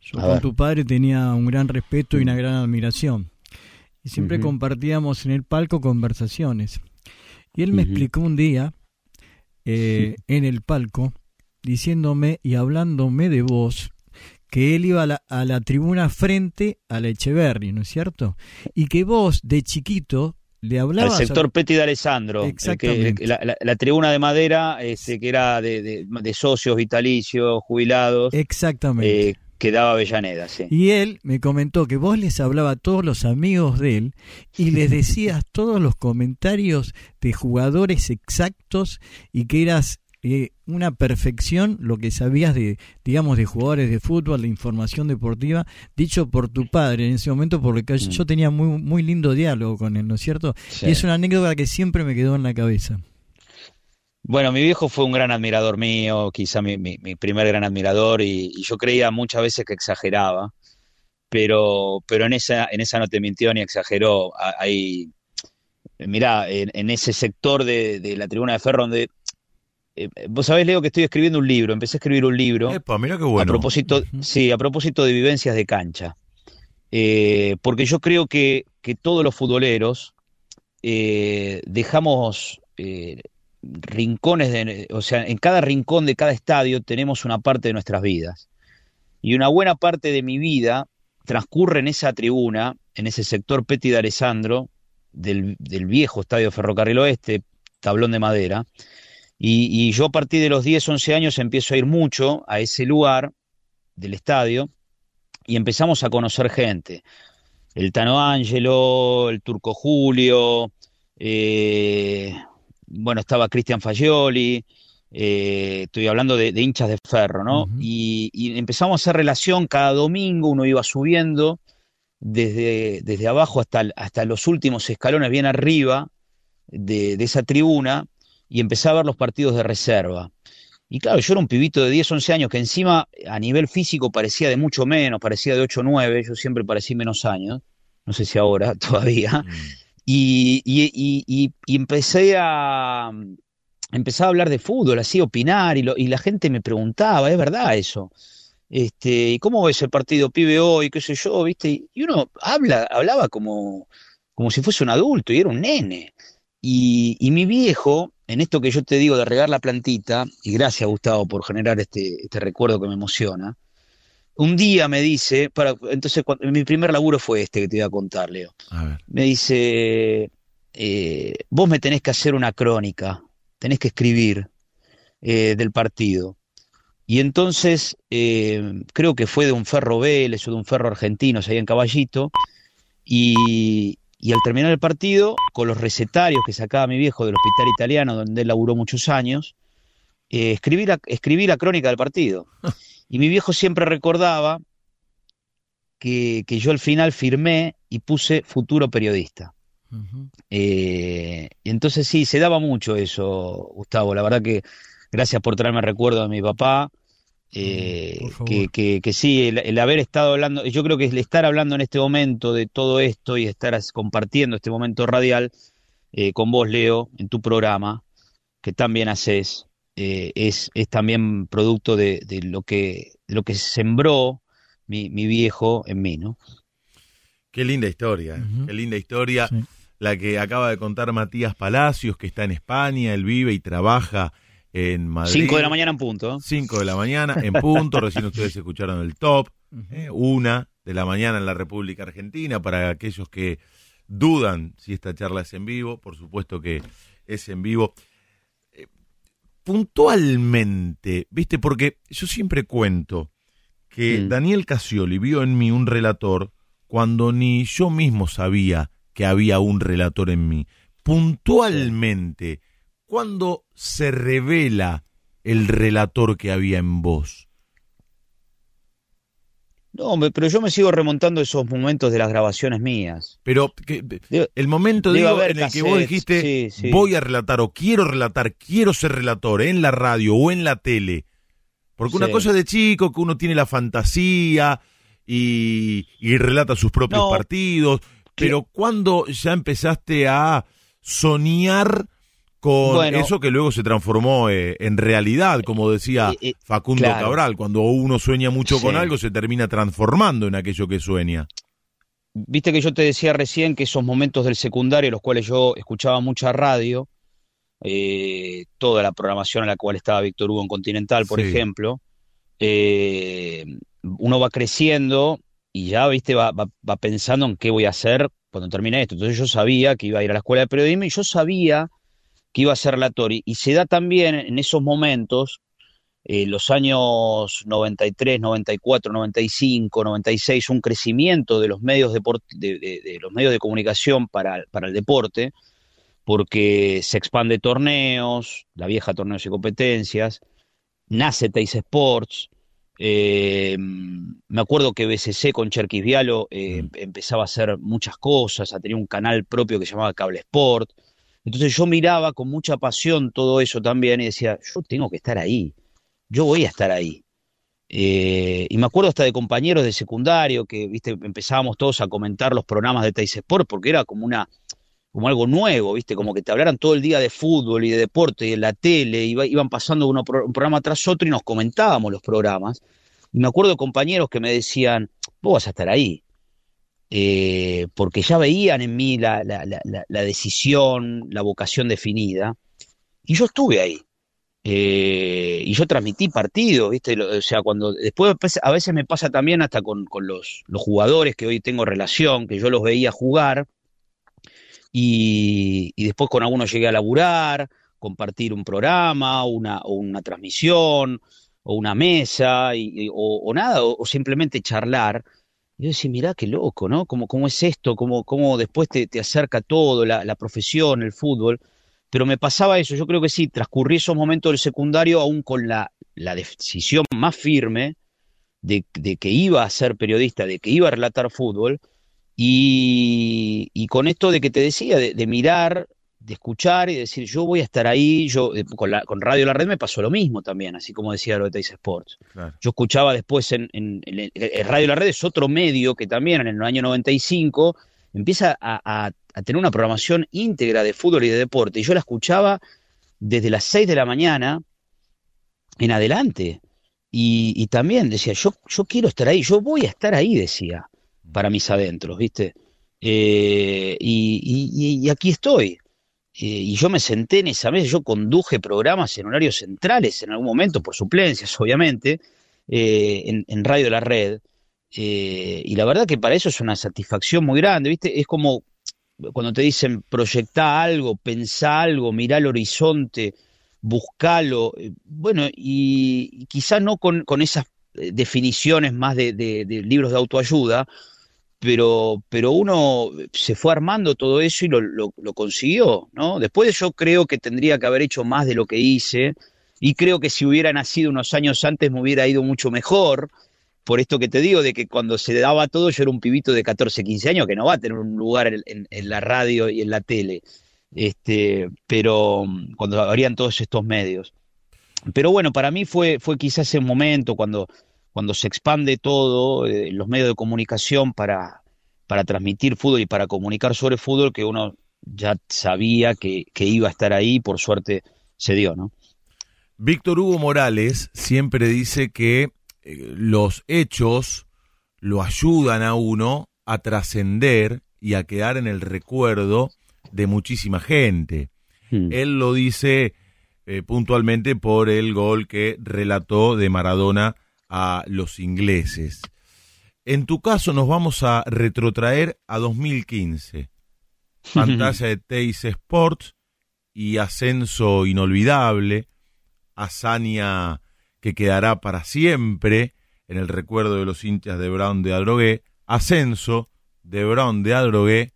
Yo A con ver. tu padre tenía un gran respeto y una gran admiración. Y siempre compartíamos en el palco conversaciones. Y él me explicó un día eh, en el palco, diciéndome y hablándome de vos, que él iba a la, a la tribuna frente a la Echeverri, ¿no es cierto? Y que vos, de chiquito, le Al hablabas... a- sector Petty de Alessandro. que- Exactamente. la, la- la tribuna de madera, este, que era de, de- de socios vitalicios, jubilados, Exactamente. eh, que daba Avellaneda, sí. Y él me comentó que vos les hablaba a todos los amigos de él y les <laughs> decías todos los comentarios de jugadores exactos y que eras eh, una perfección lo que sabías de, digamos, de jugadores de fútbol, de información deportiva, dicho por tu padre en ese momento, porque yo- Mm. yo tenía muy, muy lindo diálogo con él, ¿no es cierto? Sí. Y es una anécdota que siempre me quedó en la cabeza. Bueno, mi viejo fue un gran admirador mío, quizá mi, mi- mi primer gran admirador, y, y yo creía muchas veces que exageraba, pero, pero en esa, en esa no te mintió ni exageró. A- Hay, mirá, en, en ese sector de, de la tribuna de Ferro, donde, eh, vos sabés, Leo, que estoy escribiendo un libro, empecé a escribir un libro. Epa, mira qué A bueno. propósito, Ujú. sí, a propósito de vivencias de cancha. Eh, porque yo creo que, que todos los futboleros eh, dejamos eh, rincones, de, o sea, en cada rincón de cada estadio tenemos una parte de nuestras vidas. Y una buena parte de mi vida transcurre en esa tribuna, en ese sector Petty de Alessandro, del, del viejo estadio Ferrocarril Oeste, tablón de madera. Y, y yo a partir de los 10, 11 años empiezo a ir mucho a ese lugar del estadio y empezamos a conocer gente. El Tano Angelo, el Turco Julio, eh, bueno, estaba Cristian Fagioli, eh, estoy hablando de, de hinchas de ferro, ¿no? Y, y empezamos a hacer relación cada domingo, uno iba subiendo desde, desde abajo hasta, hasta los últimos escalones, bien arriba de, de esa tribuna, y empecé a ver los partidos de reserva. Y claro, yo era un pibito de 10, 11 años que encima a nivel físico parecía de mucho menos, parecía de 8, 9, yo siempre parecí menos años, no sé si ahora <laughs> todavía. Mm. Y, y, y, empecé a empecé a hablar de fútbol, así opinar, y, lo, la gente me preguntaba, ¿es verdad eso? Este, ¿y cómo ves el partido pibe hoy? qué sé yo, ¿viste? Y, y uno habla, hablaba como, como si fuese un adulto y era un nene. Y, y mi viejo, en esto que yo te digo de regar la plantita, y gracias Gustavo por generar este, este recuerdo que me emociona, un día me dice, para, entonces cuando- mi primer laburo fue este que te iba a contar, Leo A ver. me dice, eh, vos me tenés que hacer una crónica, tenés que escribir eh, del partido. Y entonces, eh, creo que fue de un ferro Vélez o de un ferro argentino, ahí en Caballito, y, y al terminar el partido, con los recetarios que sacaba mi viejo del hospital italiano, donde él laburó muchos años, eh, escribí, la, escribí la crónica del partido. <laughs> Y mi viejo siempre recordaba que, que yo al final firmé y puse futuro periodista. Ujú. Eh, y entonces sí, se daba mucho eso, Gustavo. La verdad que gracias por traerme recuerdo de mi papá. Eh, que, que, que sí, el, el haber estado hablando, yo creo que el estar hablando en este momento de todo esto y estar compartiendo este momento radial eh, con vos, Leo, en tu programa, que también haces, eh, es, es también producto de, de lo que, de lo que sembró mi, mi viejo en mí, ¿no? Qué linda historia, qué linda historia. Sí. La que acaba de contar Matías Palacios, que está en España, él vive y trabaja en Madrid. 5 de la mañana en punto. 5 de la mañana en punto, recién ustedes escucharon el top. Eh, una de la mañana en la República Argentina, para aquellos que dudan si esta charla es en vivo, por supuesto que es en vivo. Eh, puntualmente, ¿viste? Porque yo siempre cuento que Mm. Daniel Casioli vio en mí un relator cuando ni yo mismo sabía que había un relator en mí. Puntualmente, ¿cuándo se revela el relator que había en vos? No, pero yo me sigo remontando a esos momentos de las grabaciones mías. Pero que- el momento digo, en el que vos dijiste sí, sí. voy a relatar o quiero relatar, quiero ser relator en la radio o en la tele. Porque una Sí. cosa de chico que uno tiene la fantasía y, y relata sus propios No. partidos, pero cuando ya empezaste a soñar con Bueno. eso que luego se transformó eh, en realidad, como decía Eh, eh, Facundo claro. Cabral, cuando uno sueña mucho con algo se termina transformando en aquello que sueña. Viste que yo te decía recién que esos momentos del secundario, los cuales yo escuchaba mucha radio, eh, toda la programación a la cual estaba Víctor Hugo en Continental, por Sí. ejemplo, uno va creciendo y ya, viste, va, va, va pensando en qué voy a hacer cuando termine esto. Entonces yo sabía que iba a ir a la escuela de periodismo y yo sabía que iba a ser relator. Y, y se da también en esos momentos, eh, los años 93, 94, 95, 96, un crecimiento de los medios, deport- de, de- de los medios de comunicación para, para el deporte, porque se expande torneos, la vieja torneos y competencias, nace Teis Sports. eh, me acuerdo que BCC con Cherkis Vialo eh, Mm. empezaba a hacer muchas cosas, a tener un canal propio que se llamaba Cable Sport. Entonces yo miraba con mucha pasión todo eso también y decía, yo tengo que estar ahí, yo voy a estar ahí. Eh, y me acuerdo hasta de compañeros de secundario que, viste, empezábamos todos a comentar los programas de Teis Sport porque era como una, como algo nuevo, viste, como que te hablaran todo el día de fútbol y de deporte y en la tele, iba- iban pasando uno un programa tras otro y nos comentábamos los programas. Y me acuerdo de compañeros que me decían, vos vas a estar ahí, eh, porque ya veían en mí la, la- la- la- decisión, la vocación definida, y yo estuve ahí. Eh, y yo transmití partidos, ¿viste? O sea, cuando después pues, a veces me pasa también hasta con, con los, los jugadores que hoy tengo relación, que yo los veía jugar, y, y después con algunos llegué a laburar, compartir un programa, una, o una transmisión, o una mesa, y, o, nada, o simplemente charlar. Y yo decía, mirá qué loco, ¿no? ¿Cómo, cómo es esto? ¿Cómo, cómo después te, te acerca todo, la, la profesión, el fútbol? Pero me pasaba eso, yo creo que sí, transcurrí esos momentos del secundario aún con la, la decisión más firme de, de que iba a ser periodista, de que iba a relatar fútbol, y, y con esto de que te decía, de, de mirar, de escuchar y decir, yo voy a estar ahí, yo eh, con, la, con Radio La Red me pasó lo mismo también, así como decía lo de Teis Sports. Claro. Yo escuchaba después en, en- en el- en Radio La Red, es otro medio que también en el año 95 empieza a, a- a tener una programación íntegra de fútbol y de deporte, y yo la escuchaba desde las 6 de la mañana en adelante. Y, y también decía, yo, yo quiero estar ahí, yo voy a estar ahí, decía, para mis adentros, ¿viste? Eh, y, y- y aquí estoy. Eh, y yo me senté en esa mesa, yo conduje programas en horarios centrales en algún momento, por suplencias, <laughs> obviamente, eh, en, en Radio La Red. Eh, y la verdad que para eso es una satisfacción muy grande, ¿viste? Es como cuando te dicen proyectá algo, pensá algo, mirá el horizonte, buscalo. Bueno, y, y quizá no con, con esas definiciones más de, de- de libros de autoayuda, pero, pero uno se fue armando todo eso y lo, lo- lo consiguió, ¿no? Después yo creo que tendría que haber hecho más de lo que hice y creo que si hubiera nacido unos años antes me hubiera ido mucho mejor, por esto que te digo, de que cuando se daba todo yo era un pibito de 14, 15 años que no va a tener un lugar en, la radio y en la tele, este, pero mm, cuando habrían todos estos medios. Pero bueno, para mí fue, fue quizás ese momento cuando, cuando se expande todo, eh, los medios de comunicación para, para transmitir fútbol y para comunicar sobre fútbol, que uno ya sabía que, que iba a estar ahí, por suerte se dio, ¿no? Víctor Hugo Morales siempre dice que eh, los hechos lo ayudan a uno a trascender y a quedar en el recuerdo de muchísima gente. Hmm. Él lo dice eh, puntualmente por el gol que relató de Maradona a los ingleses. En tu caso nos vamos a retrotraer a 2015. <laughs> Pantalla de Teis Sports y ascenso inolvidable, hazaña que quedará para siempre en el recuerdo de los hinchas de Brown de Adrogué, ascenso de Brown de Adrogué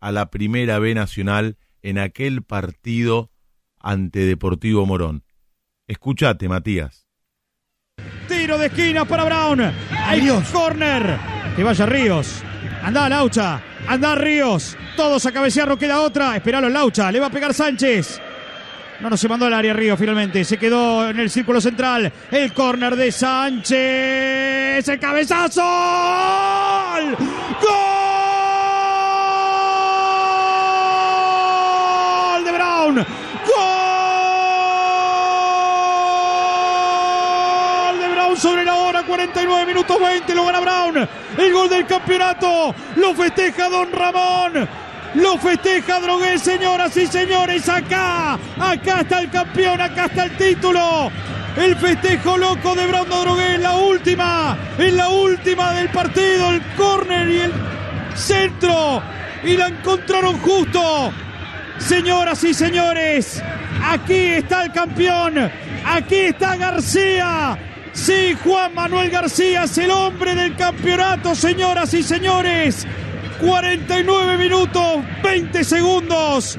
a la primera B nacional en aquel partido ante Deportivo Morón. Escúchate, Matías. Tiro de esquina para Brown. Hay corner. Que vaya Ríos. Anda Laucha. Anda Ríos. Todos a cabecear, no queda otra. Esperalo Laucha. Le va a pegar Sánchez. No, no se mandó al área Ríos finalmente. Se quedó en el círculo central. El córner de Sánchez. El cabezazo. ¡Gol! De Brown. ¡Gol! De Brown sobre la hora. 49 minutos 20. Lo gana Brown. El gol del campeonato. Lo festeja Don Ramón. Lo festeja Drogué, señoras y señores. Acá, acá está el campeón, acá está el título. El festejo loco de Brando Drogué en la última, en la última del partido. El córner y el centro. Y la encontraron justo. Señoras y señores, aquí está el campeón. Aquí está García. Sí, Juan Manuel García es el hombre del campeonato, señoras y señores. 49 minutos, 20 segundos.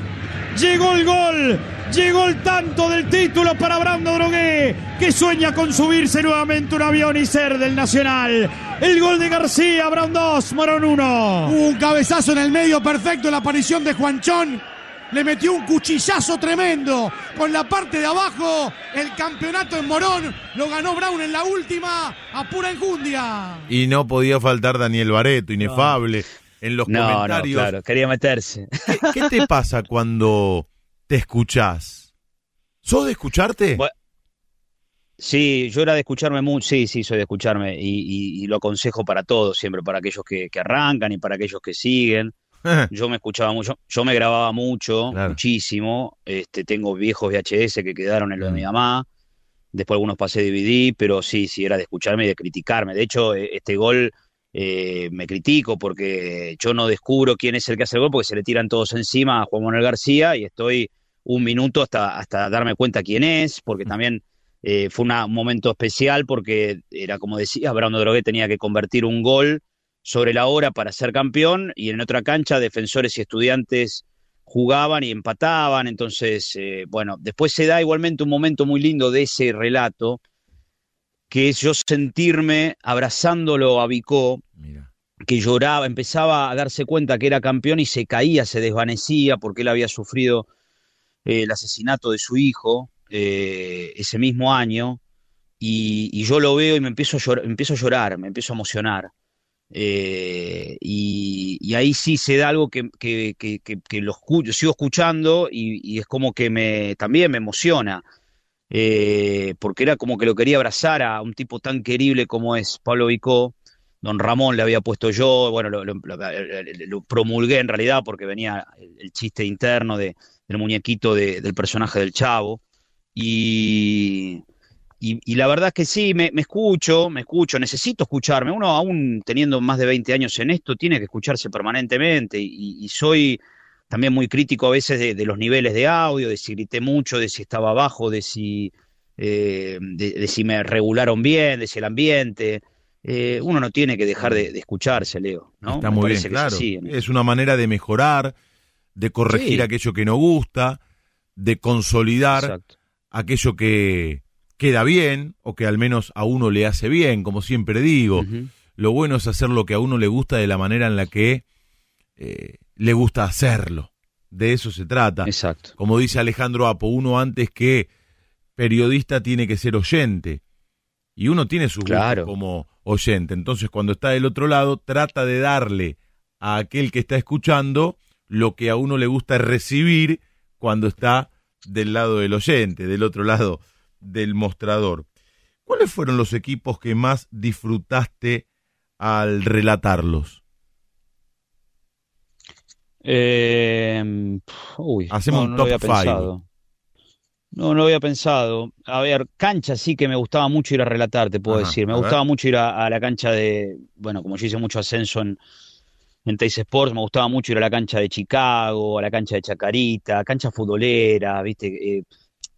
Llegó el gol, llegó el tanto del título para Brando Drogué, que sueña con subirse nuevamente un avión y ser del Nacional. El gol de García, Brown 2, Morón 1. Un cabezazo en el medio perfecto, la aparición de Juanchón. Le metió un cuchillazo tremendo con la parte de abajo. El campeonato en Morón lo ganó Brown en la última a pura enjundia. Y no podía faltar Daniel Bareto, inefable en los No, no, comentarios. claro, quería meterse. ¿Qué, qué te <laughs> pasa cuando te escuchás? ¿Sos de escucharte? Bueno, Sí, yo era de escucharme mucho, sí, sí, soy de escucharme y, y- y lo aconsejo para todos, siempre para aquellos que, que arrancan y para aquellos que siguen. <laughs> Yo me escuchaba mucho, yo me grababa mucho, Claro. muchísimo. Este, tengo viejos VHS que quedaron en lo de mi Mm. mamá. Después algunos pasé DVD, pero sí, sí, era de escucharme y de criticarme. De hecho, eh, este gol eh, me critico porque yo no descubro quién es el que hace el gol porque se le tiran todos encima a Juan Manuel García y estoy un minuto hasta, hasta darme cuenta quién es, porque también eh, fue una- un momento especial porque era como decía, Brando Drogué tenía que convertir un gol sobre la hora para ser campeón y en otra cancha defensores y estudiantes jugaban y empataban, entonces, eh, bueno, después se da igualmente un momento muy lindo de ese relato, que es yo sentirme abrazándolo a Vicó, Mira. que lloraba, empezaba a darse cuenta que era campeón y se caía, se desvanecía porque él había sufrido eh, el asesinato de su hijo eh, ese mismo año y, y yo lo veo y me empiezo a empiezo a llorar, me empiezo a emocionar. Eh, y, y ahí sí se da algo que, que, que, que- lo escucho, sigo escuchando y, es como que me, también me emociona, eh, porque era como que lo quería abrazar a un tipo tan querible como es Pablo Vicó. Don Ramón le había puesto yo, bueno, lo, promulgué en realidad porque venía el, chiste interno de, del muñequito de- del personaje del Chavo. Y, y, y la verdad es que sí, me, me escucho, me escucho, necesito escucharme. Uno, aún teniendo más de 20 años en esto, tiene que escucharse permanentemente. Y, y soy también muy crítico a veces de, de los niveles de audio, de si grité mucho, de si estaba abajo, de si, eh, de, de si me regularon bien, de si el ambiente. Eh, uno no tiene que dejar de, de escucharse, Leo. ¿no? Está Me muy bien, es claro. Es una manera de mejorar, de corregir Sí. aquello que no gusta, de consolidar Exacto. aquello que queda bien o que al menos a uno le hace bien, como siempre digo. Lo bueno es hacer lo que a uno le gusta de la manera en la que eh, le gusta hacerlo. De eso se trata. Exacto. Como dice Alejandro Apo, uno antes que periodista tiene que ser oyente. Y uno tiene su gusto Claro. como oyente. Entonces, cuando está del otro lado, trata de darle a aquel que está escuchando lo que a uno le gusta recibir cuando está del lado del oyente, del otro lado del mostrador. ¿Cuáles fueron los equipos que más disfrutaste al relatarlos? Eh, uy, Hacemos no, un no top lo había five. pensado. No, no lo había pensado. A ver, cancha sí que me gustaba mucho ir a relatar, te puedo Ajá, decir. Me gustaba ver. mucho ir a, a la cancha de, bueno, como yo hice mucho ascenso en, en Teis Sports, me gustaba mucho ir a la cancha de Chicago, a la cancha de Chacarita, cancha futbolera, viste, Eh,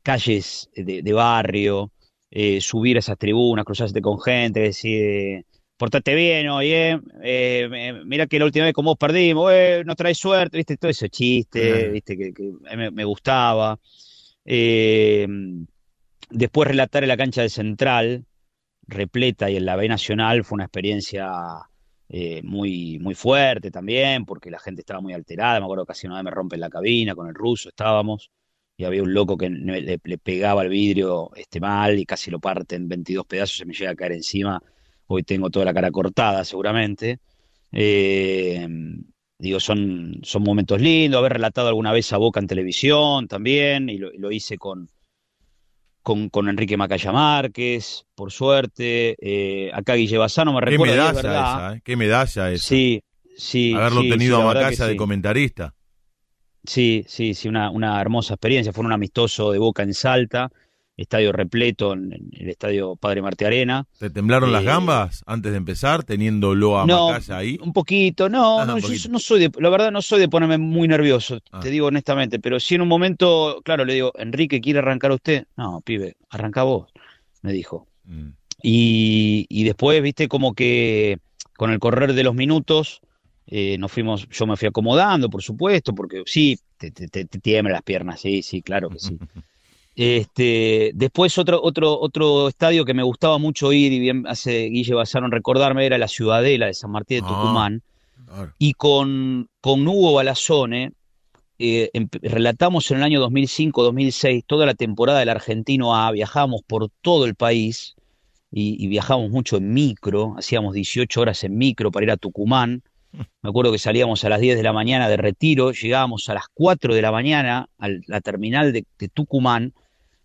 calles de, de barrio, eh, subir a esas tribunas, cruzarse con gente, decir, portate bien hoy, eh, Eh, mira que la última vez con vos perdimos, eh, no traes suerte, viste, todo ese chiste, viste, que, que me, me gustaba. Eh, después relatar en la cancha de Central, repleta y en la B Nacional, fue una experiencia eh, muy, muy fuerte también, porque la gente estaba muy alterada. Me acuerdo que casi una vez me rompen la cabina con el ruso, estábamos, y había un loco que le, pegaba al vidrio este, mal y casi lo parte en 22 pedazos, se me llega a caer encima. Hoy tengo toda la cara cortada, seguramente. Eh, digo, son, son momentos lindos. Haber relatado alguna vez a Boca en televisión también, y lo, y lo hice con, con, con Enrique Macaya Márquez, por suerte. Eh, acá Guille Bazano me Qué recuerda, es medalla verdad. esa, ¿eh? Qué medalla esa. Sí, sí. Haberlo sí, tenido sí, a Macaya de comentarista. Sí, sí, sí, una, una hermosa experiencia. Fue un amistoso de Boca en Salta, estadio repleto en, en el estadio Padre Marte Arena. ¿Te temblaron las Eh, gambas antes de empezar, teniéndolo a No, Macaya ahí? un poquito, no, Ah, no, un yo no soy de, la verdad no soy de ponerme muy nervioso, Ah. te digo honestamente, pero si en un momento, claro, le digo, Enrique, ¿quiere arrancar usted? No, pibe, arranca vos, me dijo. Mm. Y, y después, viste, como que con el correr de los minutos, eh, nos fuimos, yo me fui acomodando, por supuesto, porque sí, te, te, te, te tiemblan las piernas, sí, sí, claro que sí. <laughs> Este, después otro, otro, otro estadio que me gustaba mucho ir, y bien hace Guille Bazano en recordarme, era la Ciudadela de San Martín de Ah. Tucumán. Claro. Y con, con Hugo Balazone eh, empe- relatamos en el año 2005-2006 toda la temporada del Argentino A, viajábamos por todo el país y, y viajábamos mucho en micro, hacíamos 18 horas en micro para ir a Tucumán. Me acuerdo que salíamos a las 10 de la mañana de retiro, llegábamos a las 4 de la mañana a la terminal de, Tucumán,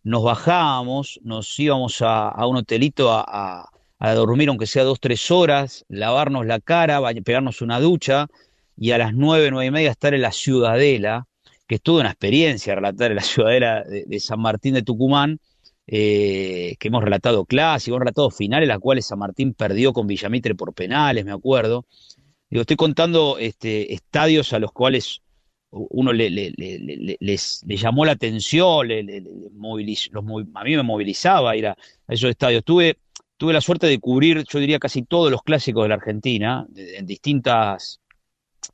nos bajábamos, nos íbamos a, un hotelito a, dormir aunque sea dos, tres horas, lavarnos la cara, pegarnos una ducha y a las nueve, nueve y media estar en la Ciudadela, que es toda una experiencia relatar en la Ciudadela de, de San Martín de Tucumán, eh, que hemos relatado clásicos, hemos relatado finales, las cuales San Martín perdió con Villamitre por penales, me acuerdo. Digo, estoy contando este, estadios a los cuales uno le, le- le- le- le- les, le llamó la atención, le, le- le moviliz- los movi- a mí me movilizaba ir a, esos estadios. Tuve, tuve la suerte de cubrir, yo diría, casi todos los clásicos de la Argentina, en distintas,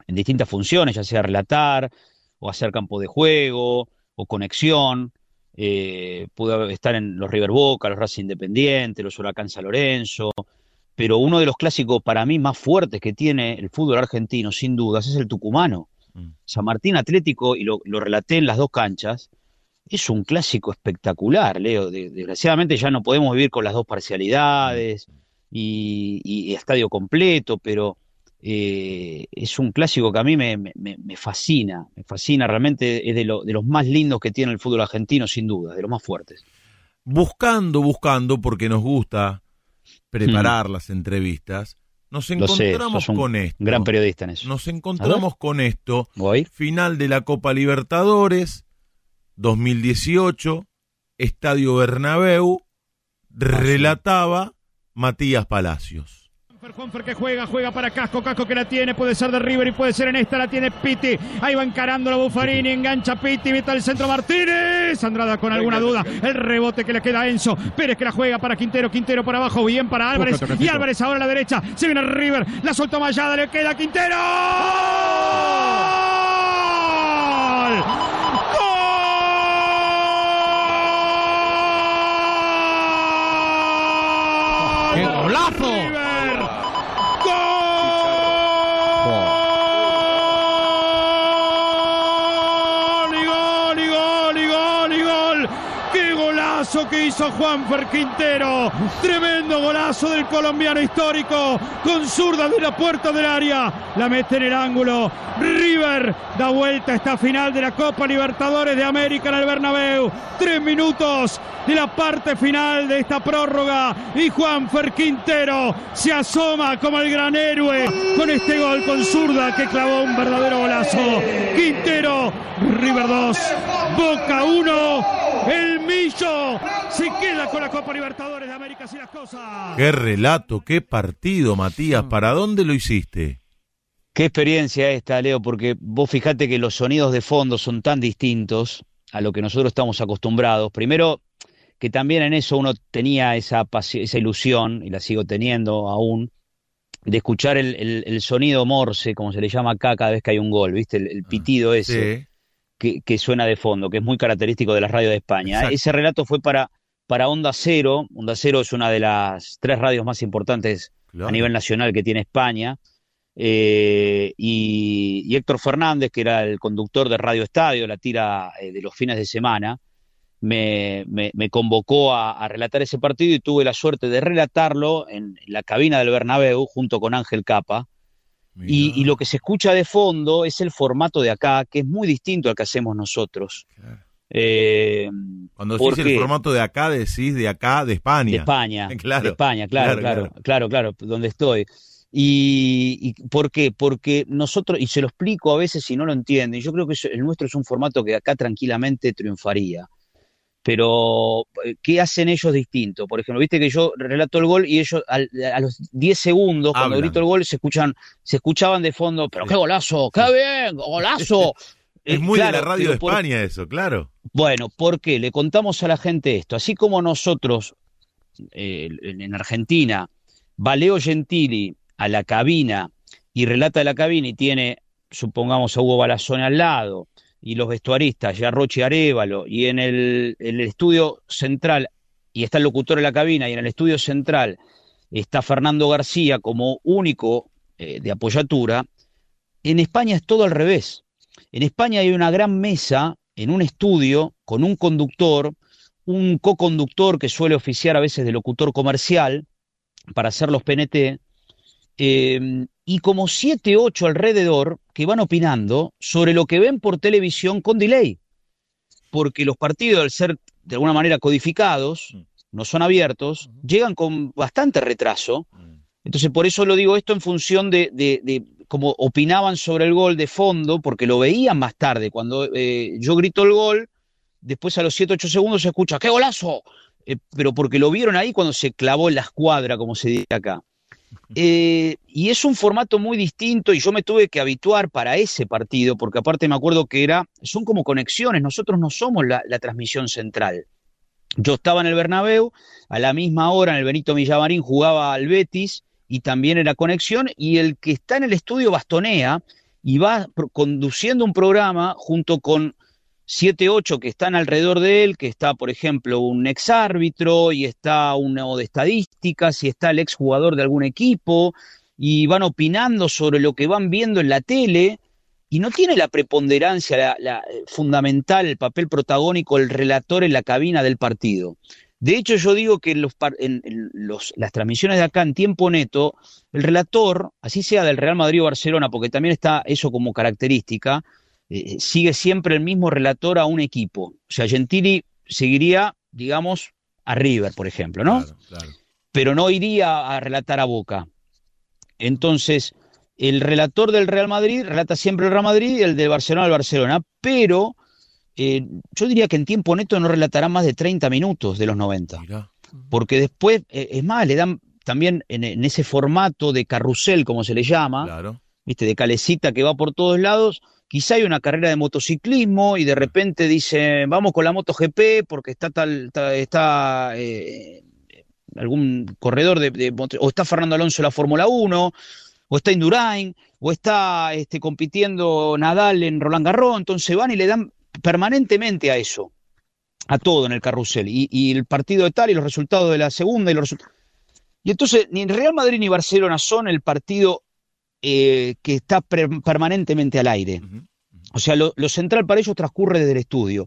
en distintas funciones, ya sea relatar, o hacer campo de juego, o conexión. Eh, pude estar en los River Boca, los Racing Independiente, los Huracán San Lorenzo, pero uno de los clásicos para mí más fuertes que tiene el fútbol argentino, sin dudas, es el tucumano. Mm. San Martín Atlético, y lo, lo relaté en las dos canchas, es un clásico espectacular, Leo. De- desgraciadamente ya no podemos vivir con las dos parcialidades y, y estadio completo, pero eh, es un clásico que a mí me, me- me- me fascina, me fascina, realmente es de, lo- de los más lindos que tiene el fútbol argentino, sin duda, de los más fuertes. Buscando, buscando, porque nos gusta preparar las entrevistas, nos sé, encontramos con esto. gran periodista en eso. Nos encontramos con esto. ¿Voy? Final de la Copa Libertadores 2018, Estadio Bernabéu, relataba Matías Palacios. Juanfer, que juega, juega para Casco, Casco que la tiene, puede ser de River y puede ser en esta, la tiene Pitti, ahí va encarando la Buffarini, engancha Pitti, mete al centro Martínez, Andrada con alguna duda, el rebote que le queda a Enzo, Pérez que la juega para Quintero, Quintero para abajo, bien para Álvarez, y Álvarez ahora a la derecha, se viene River, la soltó Mayada, le queda Quintero. ¡Gol! ¡Gol! ¡Qué golazo! Que hizo Juanfer Quintero! Tremendo golazo del colombiano histórico. Con zurda de la puerta del área. La mete en el ángulo. River da vuelta a esta final de la Copa Libertadores de América en el Bernabéu. Tres minutos de la parte final de esta prórroga. Y Juanfer Quintero se asoma como el gran héroe con este gol con zurda que clavó un verdadero golazo. Quintero, River 2, Boca 1. El Millo se queda con la Copa Libertadores de América y las cosas. Qué relato, qué partido, Matías. ¿Para dónde lo hiciste? Qué experiencia esta, Leo, porque vos fijate que los sonidos de fondo son tan distintos a lo que nosotros estamos acostumbrados. Primero, que también en eso uno tenía esa, esa ilusión, y la sigo teniendo aún, de escuchar el, sonido morse, como se le llama acá cada vez que hay un gol, ¿viste? El, ah, pitido ese que, suena de fondo, que es muy característico de las radios de España. Ese relato fue para, para Onda Cero. Onda Cero es una de las tres radios más importantes a nivel nacional que tiene España. Eh, y, Héctor Fernández, que era el conductor de Radio Estadio, la tira eh, de los fines de semana, me, me, convocó a, relatar ese partido y tuve la suerte de relatarlo en, la cabina del Bernabéu junto con Ángel Capa. Y, lo que se escucha de fondo es el formato de acá, que es muy distinto al que hacemos nosotros. Eh, Cuando decís el formato de acá, decís de acá, de España. De España, <laughs> claro, de España, claro, claro, claro, claro, donde estoy. Y, ¿Por qué? Porque nosotros, y se lo explico a veces si no lo entienden, yo creo que el nuestro es un formato que acá tranquilamente triunfaría. Pero, eh, ¿qué hacen ellos distinto? Por ejemplo, viste que yo relato el gol y ellos a los 10 segundos, cuando grito el gol, se escuchan, se escuchaban de fondo, pero qué golazo, qué bien, golazo. <laughs> es muy de la radio de España eso, claro. Bueno, ¿por qué? Le contamos a la gente esto. Así como nosotros eh, en Argentina, Valeo Gentili a la cabina y relata de la cabina y tiene, supongamos, a Hugo Balazón al lado y los vestuaristas, ya Roche Arevalo, y en el, estudio central, y está el locutor en la cabina, y en el estudio central está Fernando García como único eh, de apoyatura, en España es todo al revés. En España hay una gran mesa en un estudio con un conductor, un co-conductor que suele oficiar a veces de locutor comercial para hacer los PNT, Em, y como siete, ocho alrededor que van opinando sobre lo que ven por televisión con delay. Porque los partidos, al ser de alguna manera codificados, mm. no son abiertos, llegan con bastante retraso. Mm. Entonces, por eso lo digo esto en función de, de, cómo opinaban sobre el gol de fondo, porque lo veían más tarde. Cuando eh, yo grito el gol, después a los 7, 8 segundos se escucha, ¡qué golazo! Eh, pero porque lo vieron ahí cuando se clavó en la escuadra, como se dice acá. Eh, y es un formato muy distinto y yo me tuve que habituar para ese partido, porque aparte me acuerdo que era, son como conexiones, nosotros no somos la, transmisión central. Yo estaba en el Bernabéu, a la misma hora en el Benito Villamarín jugaba al Betis y también era conexión, y el que está en el estudio bastonea y va conduciendo un programa junto con siete, ocho que están alrededor de él, que está, por ejemplo, un ex árbitro y está uno de estadísticas y está el ex jugador de algún equipo y van opinando sobre lo que van viendo en la tele y no tiene la preponderancia la, eh, fundamental, el papel protagónico, el relator en la cabina del partido. De hecho, yo digo que en, los, en los, las transmisiones de acá en tiempo neto, el relator, así sea del Real Madrid o Barcelona, porque también está eso como característica, eh, sigue siempre el mismo relator a un equipo. O sea, Gentili seguiría, digamos, a River, por ejemplo, ¿no? Pero no iría a relatar a Boca. Entonces, el relator del Real Madrid relata siempre el Real Madrid y el de Barcelona el Barcelona, pero eh, yo diría que en tiempo neto no relatará más de 30 minutos de los 90. Porque después, eh, es más, le dan también en, en, ese formato de carrusel, como se le llama, claro. ¿viste? de calecita que va por todos lados, quizá hay una carrera de motociclismo y de repente dice, vamos con la MotoGP porque está tal, está, eh, algún corredor de, o está Fernando Alonso en la Fórmula 1, o está Indurain, o está este, compitiendo Nadal en Roland Garros, entonces van y le dan permanentemente a eso, a todo en el carrusel, y, el partido de tal y los resultados de la segunda y los resultados. Y entonces ni Real Madrid ni Barcelona son el partido eh, que está permanentemente al aire. O sea, lo, central para ellos transcurre desde el estudio.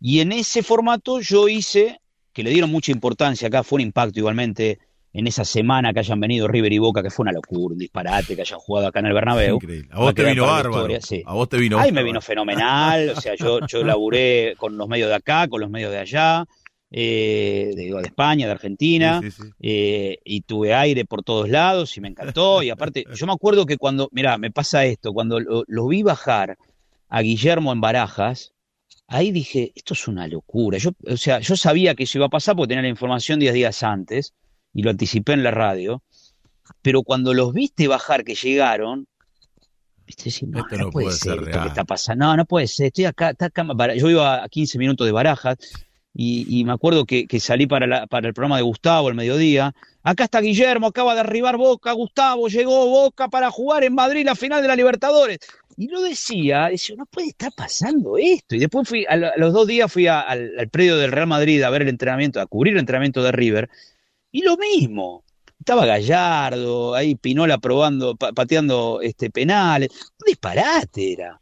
Y en ese formato yo hice, que le dieron mucha importancia acá, fue un impacto igualmente en esa semana que hayan venido River y Boca, que fue una locura, un disparate, que hayan jugado acá en el Bernabéu. A vos te vino bárbaro. A vos te vino Ay, me vino fenomenal. O sea, yo, yo laburé con los medios de acá, con los medios de allá eh, de, de, España, de Argentina, eh, y tuve aire por todos lados y me encantó. Y aparte, <laughs> yo me acuerdo que cuando, mira, me pasa esto, cuando lo, vi bajar a Guillermo en Barajas, ahí dije, esto es una locura. Yo, o sea, yo sabía que eso iba a pasar porque tenía la información 10 días antes y lo anticipé en la radio, pero cuando los viste bajar que llegaron, no, Esto no no puede, puede ser ser esto que está pasando, no, no puede ser, estoy acá, está acá, yo iba a 15 minutos de Barajas y, me acuerdo que, que salí para, la- para el programa de Gustavo al mediodía, acá está Guillermo, acaba de arribar Boca, Gustavo, llegó Boca para jugar en Madrid la final de la Libertadores. Y lo decía, decía, no puede estar pasando esto. Y después fui, a, lo- a los dos días fui al, predio del Real Madrid a ver el entrenamiento, a cubrir el entrenamiento de River, y lo mismo. Estaba Gallardo, ahí Pinola probando, pa- pateando este, penales. Un disparate era.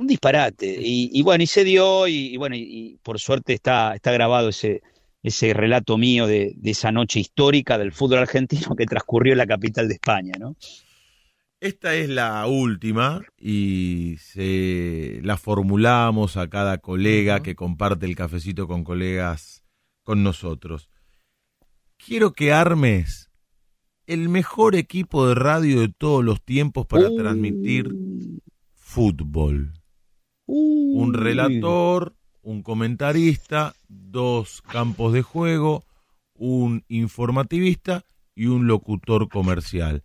Un disparate. Y, y bueno, y se dio, y, y bueno, y, y por suerte está, está grabado ese, ese relato mío de, de esa noche histórica del fútbol argentino que transcurrió en la capital de España, ¿no? Esta es la última y se la formulamos a cada colega que comparte el cafecito con colegas con nosotros. Quiero que armes el mejor equipo de radio de todos los tiempos para Uh. transmitir fútbol. Un relator, un comentarista, dos campos de juego, un informativista y un locutor comercial.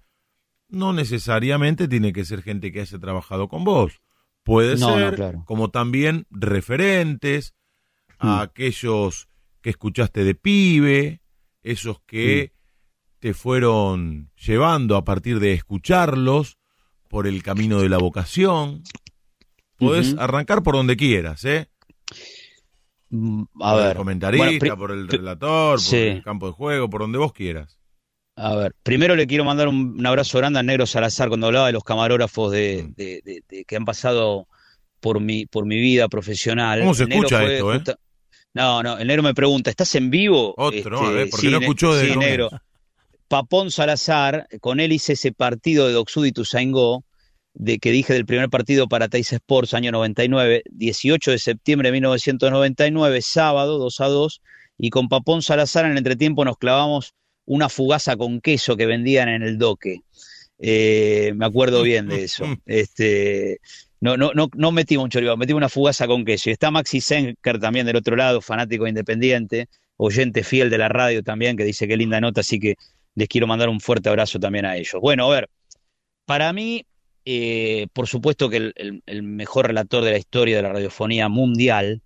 No necesariamente tiene que ser gente que haya trabajado con vos. Puede No, no, ser claro. como también referentes a Mm. aquellos que escuchaste de pibe, esos que te fueron llevando a partir de escucharlos por el camino de la vocación. Podés arrancar por donde quieras, ¿eh? Mm, A por ver. el comentarista, Bueno, pri- por el relator, sí. por el campo de juego, por donde vos quieras. A ver, primero le quiero mandar un, un abrazo grande al Negro Salazar cuando hablaba de los camarógrafos de, Mm. de- de- de- que han pasado por mi, por mi vida profesional. ¿Cómo se El escucha fue esto, eh? justa- No, no, el Negro me pregunta, ¿estás en vivo? Otro, Este, a ver, porque sí, no escuchó de sí. Negro. Papón Salazar, con él hice ese partido de Doxud y Tuzaingó, de que dije del primer partido para Teis Sports, año 99, 18 de septiembre de 1999, sábado, 2 a 2, y con Papón Salazar en el entretiempo nos clavamos una fugaza con queso que vendían en el doque. Eh, me acuerdo bien de eso. <laughs> Este, no, no, no, no metimos un choribán, metimos una fugaza con queso. Y está Maxi Senker también del otro lado, fanático independiente, oyente fiel de la radio también, que dice qué linda nota, así que les quiero mandar un fuerte abrazo también a ellos. Bueno, a ver, para mí, eh, por supuesto que el, el- el mejor relator de la historia de la radiofonía mundial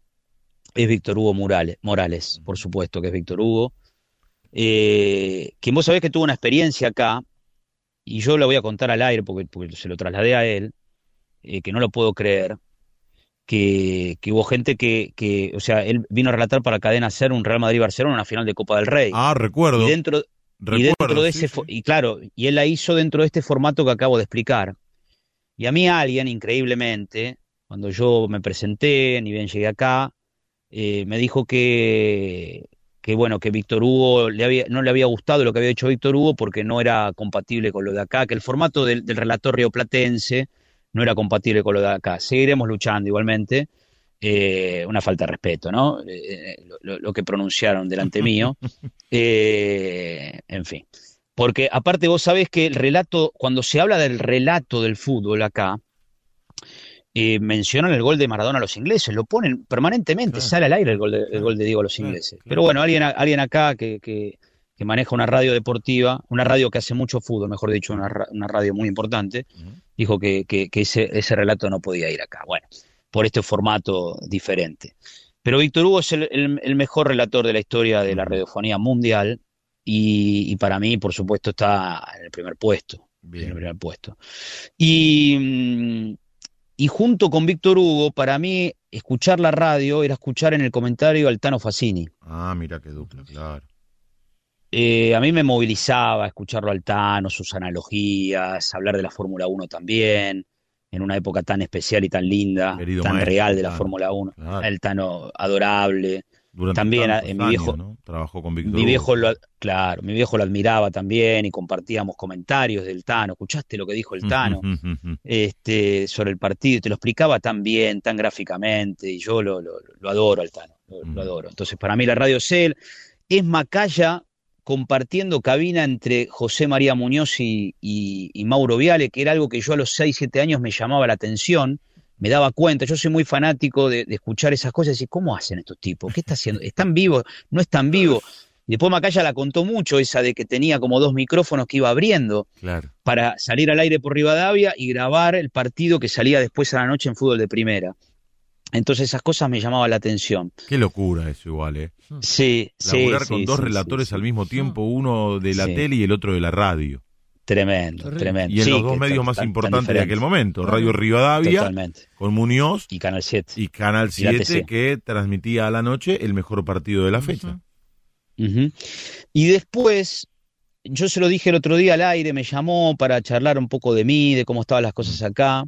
es Víctor Hugo Morales, Morales, por supuesto que es Víctor Hugo. Eh, quien vos sabés que tuvo una experiencia acá, y yo la voy a contar al aire porque, porque se lo trasladé a él, eh, que no lo puedo creer, que, que hubo gente que, que, o sea, él vino a relatar para Cadena Ser un Real Madrid-Barcelona, una final de Copa del Rey. Ah, recuerdo. y dentro, y recuerdo, dentro de sí, ese, sí. fo- y claro, y él la hizo dentro de este formato que acabo de explicar. Y a mí alguien, increíblemente, cuando yo me presenté, ni bien llegué acá, eh, me dijo que, que bueno, que Víctor Hugo le había, no le había gustado lo que había hecho Víctor Hugo porque no era compatible con lo de acá, que el formato del, del relator rioplatense no era compatible con lo de acá. Seguiremos luchando igualmente. Eh, una falta de respeto, ¿no? Eh, lo, lo- que pronunciaron delante <laughs> mío. Eh, en fin. Porque aparte vos sabés que el relato, cuando se habla del relato del fútbol acá, eh, mencionan el gol de Maradona a los ingleses, lo ponen permanentemente, Claro. sale al aire el gol de, el gol de Diego a los ingleses. claro. Pero bueno, alguien, alguien acá que, que- que maneja una radio deportiva, una radio que hace mucho fútbol, mejor dicho, una, una radio muy importante, dijo que, que- que ese, ese relato no podía ir acá. Bueno, por este formato diferente. Pero Víctor Hugo es el, el- el mejor relator de la historia de la radiofonía mundial y, y para mí, por supuesto, está en el primer puesto. En el Bien. primer puesto. Y, mm, y junto con Víctor Hugo, para mí, escuchar la radio era escuchar en el comentario al Tano Facini. Ah, mira qué dupla, claro. Eh, a mí me movilizaba escucharlo al Tano, sus analogías, hablar de la Fórmula 1 también, en una época tan especial y tan linda, Querido tan maestro, real de la Fórmula 1. claro. El Tano adorable. Durante También, tantos eh, mi años, viejo- ¿no? Trabajó con Víctor Mi viejo lo, claro, mi viejo lo admiraba también y compartíamos comentarios del Tano. ¿Escuchaste lo que dijo el Tano? este, sobre el partido y te lo explicaba tan bien, tan gráficamente, y yo lo, lo- lo adoro al Tano, lo, lo adoro. Entonces, para mí la radio es él, es Macaya compartiendo cabina entre José María Muñoz y, y- y Mauro Viale, que era algo que yo a los 6, 7 años me llamaba la atención, me daba cuenta, yo soy muy fanático de, de escuchar esas cosas y decir, ¿cómo hacen estos tipos? ¿Qué está haciendo? ¿Están vivos? ¿No están vivos? Y después Macaya la contó mucho, esa de que tenía como dos micrófonos que iba abriendo Claro. para salir al aire por Rivadavia y grabar el partido que salía después a la noche en fútbol de primera. Entonces esas cosas me llamaban la atención. Qué locura eso igual, ¿eh? Sí, sí. Laburar con sí, dos sí, relatores al mismo tiempo, uno de la tele y el otro de la radio. Tremendo, Terrible. tremendo. Y en Sí, los dos medios más tan- tan importantes de aquel momento, Radio Rivadavia Totalmente. con Muñoz Y Canal 7. y Canal Y la 7 TC. que transmitía a la noche el mejor partido de la fecha. Y después, yo se lo dije el otro día al aire, me llamó para charlar un poco de mí, de cómo estaban las cosas acá.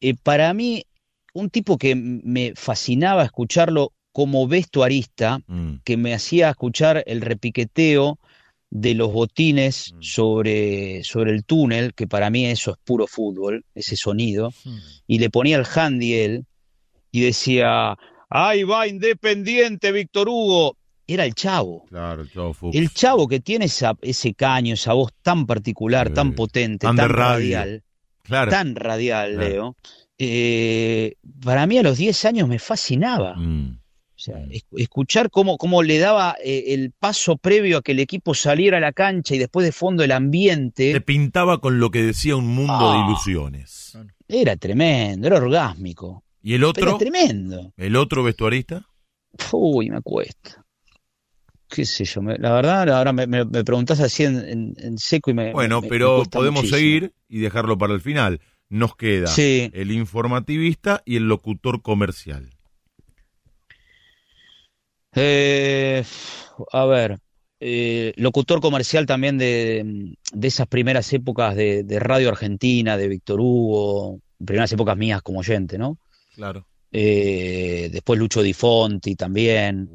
Eh, para mí, un tipo que me fascinaba escucharlo como vestuarista, Mm. que me hacía escuchar el repiqueteo de los botines Mm. sobre, sobre el túnel, que para mí eso es puro fútbol, ese sonido, y le ponía el handy él y decía, ahí va Independiente, Víctor Hugo. Era el chavo. Claro, Chavo Fuchs. El chavo que tiene esa, ese caño, esa voz tan particular, Sí. tan potente, Tan radial, Claro. tan radial, Claro. Leo, eh, para mí a los 10 años me fascinaba. Mm. O sea, es- escuchar cómo, cómo le daba eh, el paso previo a que el equipo saliera a la cancha y después de fondo el ambiente, Te pintaba con lo que decía un mundo de Ah. ilusiones. era tremendo, era orgásmico. ¿Y el Era otro? tremendo. ¿El otro vestuarista? Uy, me cuesta. Qué sé yo, me- la verdad, ahora me, me, me preguntás así en, en- en seco y me. Bueno, pero podemos muchísimo. seguir y dejarlo para el final. Nos queda Sí. el informativista y el locutor comercial. Eh, a ver, eh, locutor comercial también de, de esas primeras épocas de, de Radio Argentina, de Víctor Hugo, primeras épocas mías como oyente, ¿no? Claro. Eh, después Lucho Di Fonti también,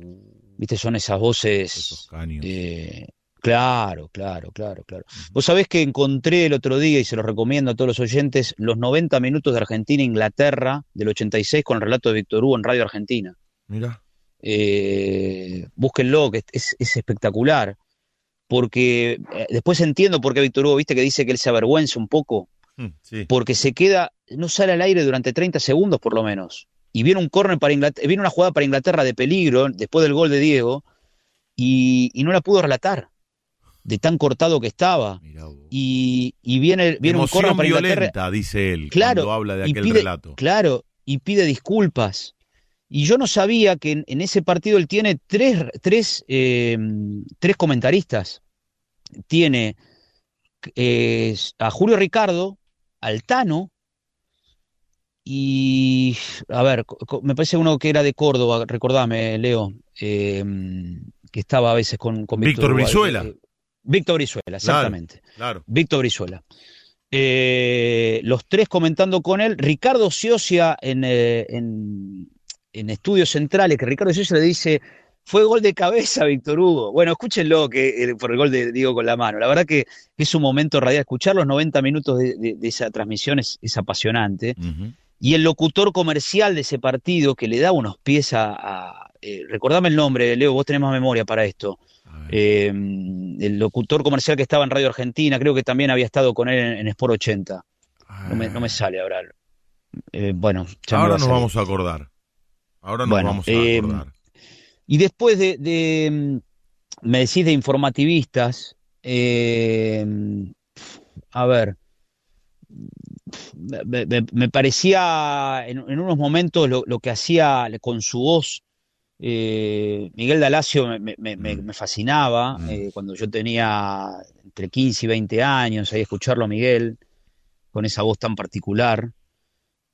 viste, son esas Esos voces. caños. eh, claro, claro, claro, claro. Vos sabés que encontré el otro día, y se lo recomiendo a todos los oyentes, los 90 minutos de Argentina-Inglaterra del 86 con el relato de Víctor Hugo en Radio Argentina. Mira. Eh, búsquenlo, que es, es espectacular. Porque eh, después entiendo por qué Víctor Hugo, viste, que dice que él se avergüenza un poco, Mm, Sí. porque se queda, no sale al aire durante 30 segundos por lo menos. Y viene un córner para Inglaterra, viene una jugada para Inglaterra de peligro después del gol de Diego, y, y no la pudo relatar, de tan cortado que estaba. Y, y viene, viene un córner para Inglaterra. violenta, dice él, Claro, cuando habla de aquel pide- relato. Claro, y pide disculpas. Y yo no sabía que en, en ese partido él tiene tres, tres, eh, tres comentaristas. Tiene eh, a Julio Ricardo, al Tano, y a ver, me parece uno que era de Córdoba, recordame, Leo, eh, que estaba a veces con, con Víctor. Brizuela. Eh, Víctor Brizuela, exactamente. Claro. Víctor Brizuela. Eh, los tres comentando con él. Ricardo Ciocia en, eh, en, en Estudios Centrales, que Ricardo Ciocia le dice, fue gol de cabeza, Víctor Hugo. Bueno, escúchenlo que, eh, por el gol de Diego con la mano. La verdad que es un momento radial. Escuchar los 90 minutos de, de- de esa transmisión es, es apasionante. Y el locutor comercial de ese partido que le da unos pies a... a- eh, recordame el nombre, Leo, vos tenés más memoria para esto. Eh, el locutor comercial que estaba en Radio Argentina, creo que también había estado con él en, en Sport 80. No me, no me sale ahora. Eh, bueno, ya Ahora nos vamos a acordar. Ahora nos Bueno, vamos a eh, acordar. Y después de, de, mm, me decís de informativistas, eh, a ver, me, me- me parecía en, en unos momentos lo, lo que hacía con su voz eh, Miguel Dalacio me, Mm. me fascinaba Mm. eh, cuando yo tenía entre 15 y 20 años, ahí escucharlo a Miguel con esa voz tan particular.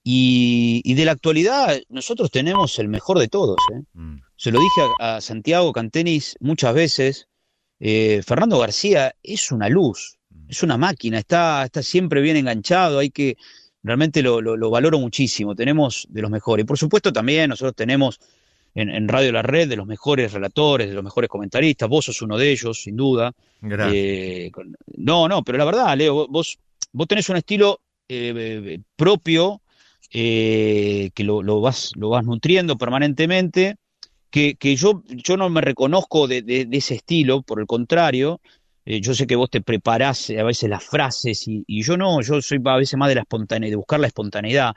Y, y de la actualidad, nosotros tenemos el mejor de todos. ¿eh? Mm. Se lo dije a, a Santiago Cantenis muchas veces. eh, Fernando García es una luz, es una máquina, está, está siempre bien enganchado, hay que, realmente lo, lo- lo valoro muchísimo, tenemos de los mejores. Y por supuesto también nosotros tenemos en, en Radio La Red de los mejores relatores, de los mejores comentaristas, vos sos uno de ellos, sin duda. Gracias. Eh, no, no, pero la verdad, Leo, vos, vos tenés un estilo eh, propio eh, que lo, vas, lo vas nutriendo permanentemente, que, que yo, yo no me reconozco de, de- ese estilo, por el contrario, eh, yo sé que vos te preparás a veces las frases y, yo no, yo soy a veces más de la espontaneidad, de buscar la espontaneidad,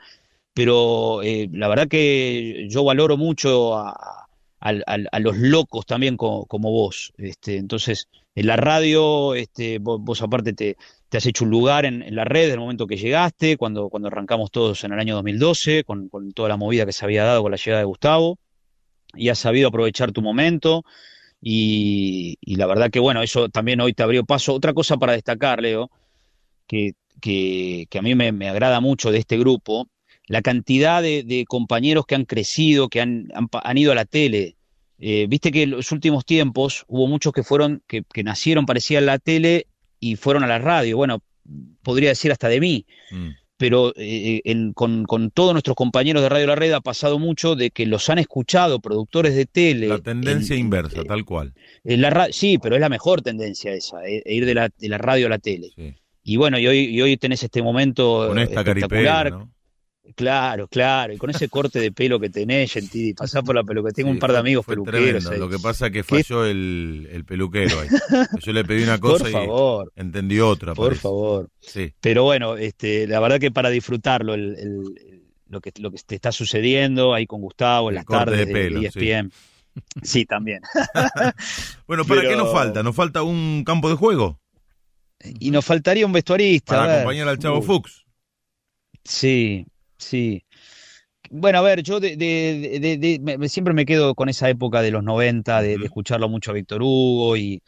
pero eh, la verdad que yo valoro mucho a, a, los locos también como, como, vos. Este, entonces, en la radio, este, vos, aparte te, te, has hecho un lugar en, en, la red desde el momento que llegaste, cuando, cuando arrancamos todos en el año 2012, con, con toda la movida que se había dado con la llegada de Gustavo, y has sabido aprovechar tu momento. Y, la verdad que bueno, eso también hoy te abrió paso. Otra cosa para destacar, Leo, que, que, a mí me, agrada mucho de este grupo, la cantidad de, compañeros que han crecido, que han, han, han ido a la tele. Eh, Viste que en los últimos tiempos hubo muchos que fueron, que, que nacieron, parecían la tele y fueron a la radio. Bueno, podría decir hasta de mí. Mm. Pero eh, en, con, con, todos nuestros compañeros de Radio La Red ha pasado mucho de que los han escuchado productores de tele. La tendencia en, inversa, eh, tal cual. En la, sí, pero es la mejor tendencia esa, eh, ir de la, de la radio a la tele. Sí. Y bueno, y hoy, y hoy tenés este momento con esta espectacular. Claro, claro, y con ese corte de pelo que tenés, Gentili, pasá por la peluquería. Tengo sí, un par de amigos peluqueros. Tremendo. Lo que pasa es que falló el, el, peluquero ahí. <laughs> Yo le pedí una cosa por favor, y entendí otra. Por parece. favor. Sí. Pero bueno, este, la verdad que para disfrutarlo, el, el, lo, que, lo que te está sucediendo ahí con Gustavo en las tardes de, pelo, de ESPN. Sí, sí también. <laughs> bueno, ¿para Pero... qué nos falta? ¿Nos falta un campo de juego? Y nos faltaría un vestuarista. Para acompañar al Chavo uh. Fuchs. Sí, Sí. Bueno, a ver, yo de, de, de, de me, siempre me quedo con esa época de los 90, de, escucharlo mucho a Víctor Hugo y,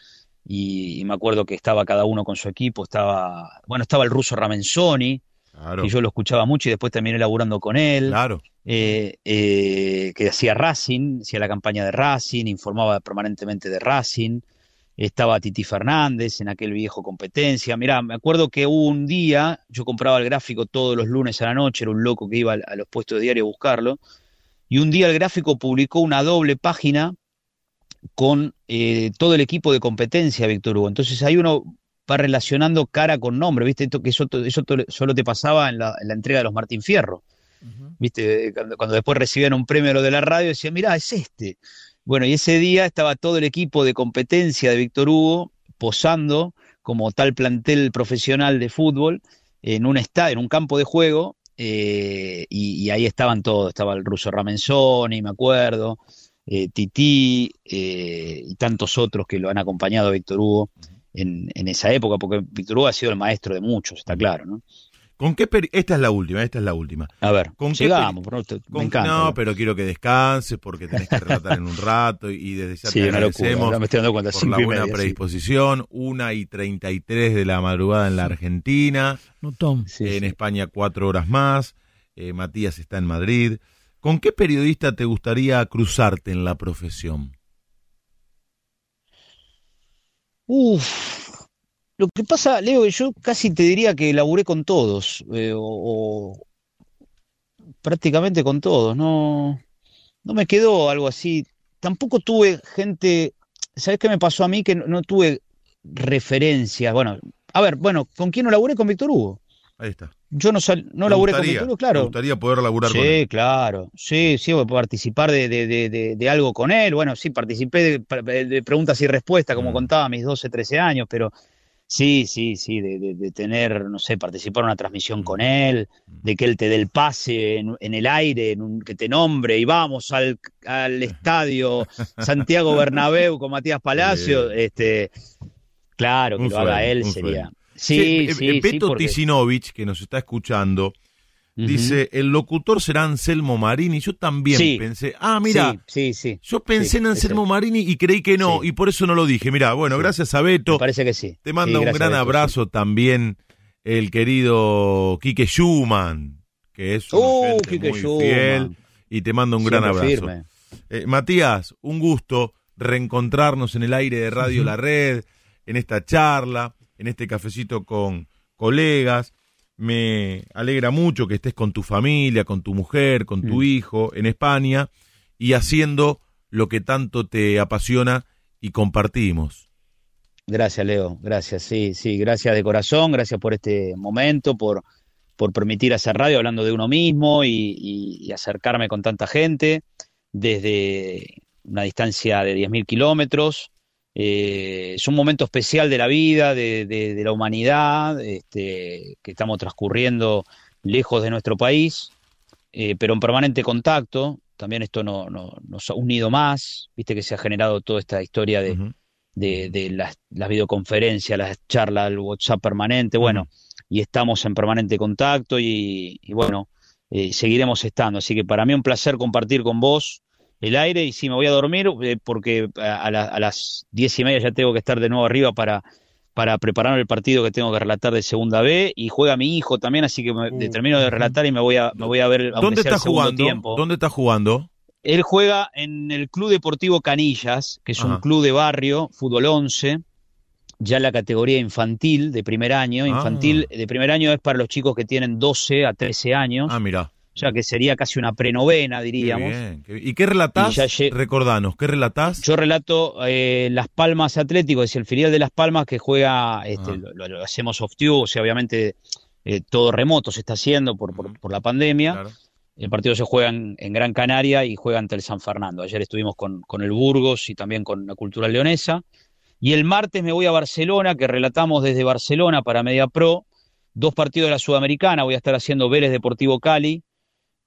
y, y, me acuerdo que estaba cada uno con su equipo, estaba, bueno, estaba el ruso Ramenzoni, claro. y yo lo escuchaba mucho y después terminé laburando con él, claro. eh, eh, que hacía Racing, hacía la campaña de Racing, informaba permanentemente de Racing, estaba Titi Fernández en aquel viejo competencia. Mirá, me acuerdo que un día yo compraba el gráfico todos los lunes a la noche, era un loco que iba a los puestos de diario a buscarlo, y un día el gráfico publicó una doble página con eh, todo el equipo de competencia, Víctor Hugo. Entonces ahí uno va relacionando cara con nombre, ¿viste? Esto, que eso, eso solo te pasaba en la, en la entrega de los Martín Fierro. Uh -huh. ¿Viste? Cuando, cuando, después recibían un premio a lo de la radio, decían, mirá, es este. Bueno, y ese día estaba todo el equipo de competencia de Víctor Hugo posando como tal plantel profesional de fútbol en un estadio, en un campo de juego, eh, y, y, ahí estaban todos, estaba el ruso Ramenzoni, me acuerdo, eh, Titi eh, y tantos otros que lo han acompañado a Víctor Hugo en, en, esa época, porque Víctor Hugo ha sido el maestro de muchos, está claro, ¿no? ¿Con qué esta es la última, esta es la última. A ver, ¿Con llegamos, qué te, con, me encanta. No, pero quiero que descanses porque tenés que relatar en un rato y desde ya sí, te agradecemos locura, me estoy dando cuenta, por la buena media, predisposición. Sí. Una y treinta y tres de la madrugada en la Argentina. No, Tom. Sí, en España cuatro horas más. Eh, Matías está en Madrid. ¿Con qué periodista te gustaría cruzarte en la profesión? Uf, lo que pasa, Leo, yo casi te diría que laburé con todos, eh, o, o, prácticamente con todos, no, no me quedó algo así. Tampoco tuve gente, ¿sabes qué me pasó a mí? Que no, no tuve referencias. Bueno, a ver, bueno, ¿con quién no laburé? Con Víctor Hugo. Ahí está. Yo no, sal, no laburé gustaría, con Víctor Hugo, claro. Me gustaría poder laburar sí, con él. Sí, claro. Sí, sí, participar de, de, de, de, algo con él. Bueno, sí, participé de, preguntas y respuestas, como mm. contaba mis 12, 13 años, pero Sí, sí, sí, de, de, de, tener, no sé, participar en una transmisión con él, de que él te dé el pase en, en el aire, en un, que te nombre y vamos al, al estadio <laughs> Santiago Bernabéu con Matías Palacio, este, claro, que un lo sueño, haga él sería. Sueño. Sí, sí, sí, sí, porque... Tisinovich, que nos está escuchando, Uh -huh. Dice, el locutor será Anselmo Marini. Yo también sí. pensé, ah, mira, sí, sí, yo pensé en Anselmo Marini y creí que no, y por eso no lo dije. Mira, bueno, gracias a Beto. Me parece que sí. Te manda un gran Beto, abrazo también el querido Quique Schumann, que es un uh, muy Schumann. fiel, y te manda un Siempre gran abrazo. Eh, Matías, un gusto reencontrarnos en el aire de Radio uh -huh. La Red, en esta charla, en este cafecito con colegas me alegra mucho que estés con tu familia, con tu mujer, con tu mm. hijo en España y haciendo lo que tanto te apasiona y compartimos. Gracias, Leo. Gracias, sí, sí. Gracias de corazón. Gracias por este momento, por, por permitir hacer radio hablando de uno mismo y, y, y acercarme con tanta gente desde una distancia de 10.000 kilómetros. Eh, es un momento especial de la vida, de, de, de la humanidad, este, que estamos transcurriendo lejos de nuestro país. eh, pero en permanente contacto. También esto no, no- nos ha unido más, viste que se ha generado toda esta historia de, las, las videoconferencias, las charlas, el WhatsApp permanente, bueno, y estamos en permanente contacto y, y bueno, eh, seguiremos estando. Así que para mí un placer compartir con vos el aire y sí, me voy a dormir eh, porque a, a la- a las diez y media ya tengo que estar de nuevo arriba para, para preparar el partido que tengo que relatar de Segunda B y juega mi hijo también, así que me, Uh, termino de relatar y me voy a, me voy a ver aunque ¿Dónde está jugando? tiempo. ¿Dónde está jugando? Él juega en el Club Deportivo Canillas, que es un club de barrio, fútbol 11, ya en la categoría infantil de primer año. Infantil de primer año es para los chicos que tienen 12 a 13 años, Ah, mira. O sea que sería casi una prenovena, diríamos. bien, qué bien. ¿Y qué relatás? Y Recordanos, ¿qué relatás? Yo relato eh, Las Palmas Atlético, es el filial de Las Palmas que juega, este, Ah. lo, hacemos off tube, o sea, obviamente eh, todo remoto se está haciendo por, por- la pandemia. Claro. El partido se juega en, en Gran Canaria y juega ante el San Fernando. Ayer estuvimos con, con el Burgos y también con la Cultural Leonesa. Y el martes me voy a Barcelona, que relatamos desde Barcelona para Media Pro. Dos partidos de la Sudamericana. Voy a estar haciendo Vélez Deportivo Cali.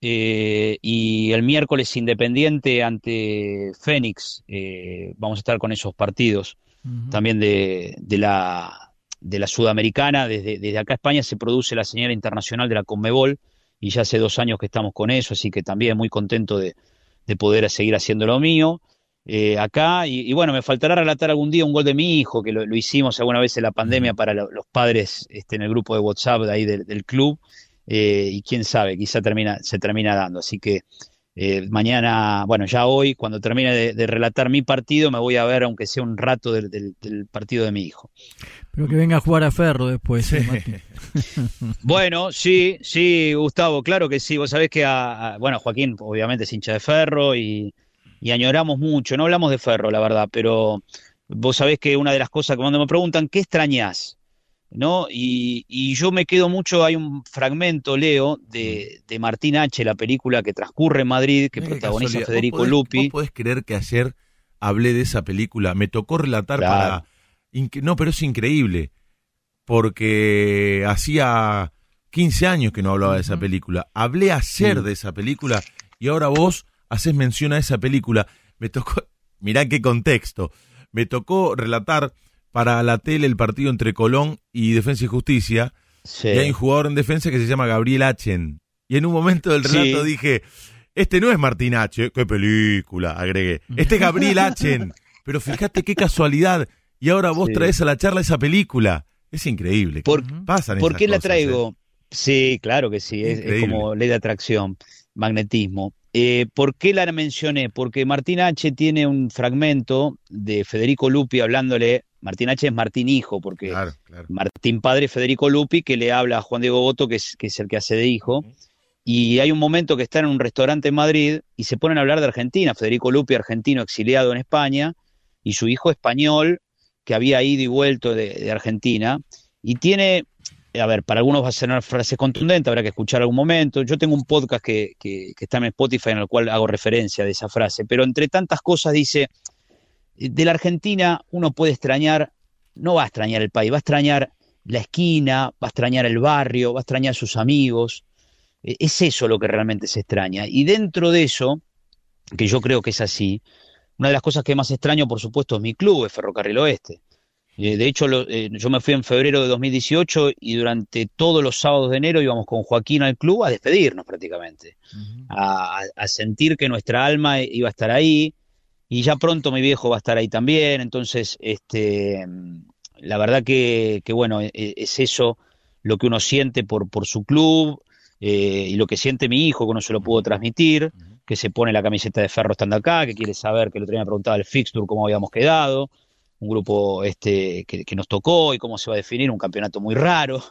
Eh, y el miércoles Independiente ante Fénix. eh, vamos a estar con esos partidos también de, de la, de la Sudamericana. Desde, desde acá España se produce la señal internacional de la Conmebol y ya hace dos años que estamos con eso, así que también muy contento de, de poder seguir haciendo lo mío. eh, acá, y, y bueno, me faltará relatar algún día un gol de mi hijo, que lo, lo hicimos alguna vez en la pandemia para lo- los padres este, en el grupo de WhatsApp de ahí del, del club, eh, y quién sabe, quizá termina, se termina dando. Así que eh, mañana, bueno, ya hoy, cuando termine de, de relatar mi partido, me voy a ver, aunque sea un rato, del, del- del partido de mi hijo. Pero que venga a jugar a Ferro después. Sí. eh. <laughs> Bueno, sí, sí, Gustavo, claro que sí. Vos sabés que, a, a- bueno, Joaquín obviamente es hincha de Ferro y, y añoramos mucho. No hablamos de Ferro, la verdad, pero vos sabés que una de las cosas que cuando me preguntan, ¿qué extrañás? ¿No? Y, y yo me quedo mucho, hay un fragmento, Leo, de, de Martín H., la película que transcurre en Madrid, que Mira protagoniza. Federico ¿Vos podés- Lupi. ¿Vos podés creer que ayer hablé de esa película? Me tocó relatar Claro. para... No, pero es increíble. Porque hacía 15 años que no hablaba de esa película. Hablé ayer Mm. de esa película y ahora vos haces mención a esa película. Me tocó... <laughs> Mirá qué contexto. Me tocó relatar para la tele el partido entre Colón y Defensa y Justicia. Sí. Y hay un jugador en defensa que se llama Gabriel Achen. Y en un momento del relato Sí. dije, este no es Martín H, qué película, agregué. Este es Gabriel Achen. Pero fíjate qué casualidad. Y ahora vos Sí. traes a la charla esa película. Es increíble. Por- Pasan ¿Por qué la ¿eh? traigo? Sí, claro que sí, es, como ley de atracción, magnetismo. Eh, ¿Por qué la mencioné? Porque Martín H. tiene un fragmento de Federico Lupi hablándole, Martín H. es Martín Hijo, porque Claro, claro. Martín Padre es Federico Lupi, que le habla a Juan Diego Boto, que es, que es el que hace de hijo. Y hay un momento que están en un restaurante en Madrid y se ponen a hablar de Argentina. Federico Lupi, argentino exiliado en España, y su hijo español, que había ido y vuelto de, de Argentina. Y tiene, a ver, para algunos va a ser una frase contundente, habrá que escuchar algún momento. Yo tengo un podcast que, que, que está en Spotify en el cual hago referencia de esa frase, pero entre tantas cosas dice, de la Argentina uno puede extrañar, no va a extrañar el país, va a extrañar la esquina, va a extrañar el barrio, va a extrañar sus amigos. Eh, Es eso lo que realmente se extraña. Y dentro de eso, que yo creo que es así, una de las cosas que más extraño, por supuesto, es mi club, es Ferrocarril Oeste. Eh, de hecho, lo- eh, yo me fui en febrero de 2018 y durante todos los sábados de enero íbamos con Joaquín al club a despedirnos prácticamente, a, a- a sentir que nuestra alma iba a estar ahí y ya pronto mi viejo va a estar ahí también. Entonces, este, la verdad que, que bueno, e- e- es eso lo que uno siente por, por su club eh, y lo que siente mi hijo, que no se lo pudo transmitir, que se pone la camiseta de Ferro estando acá, que quiere saber, que día me preguntaba el fixture, cómo habíamos quedado, un grupo este que, que nos tocó y cómo se va a definir, un campeonato muy raro.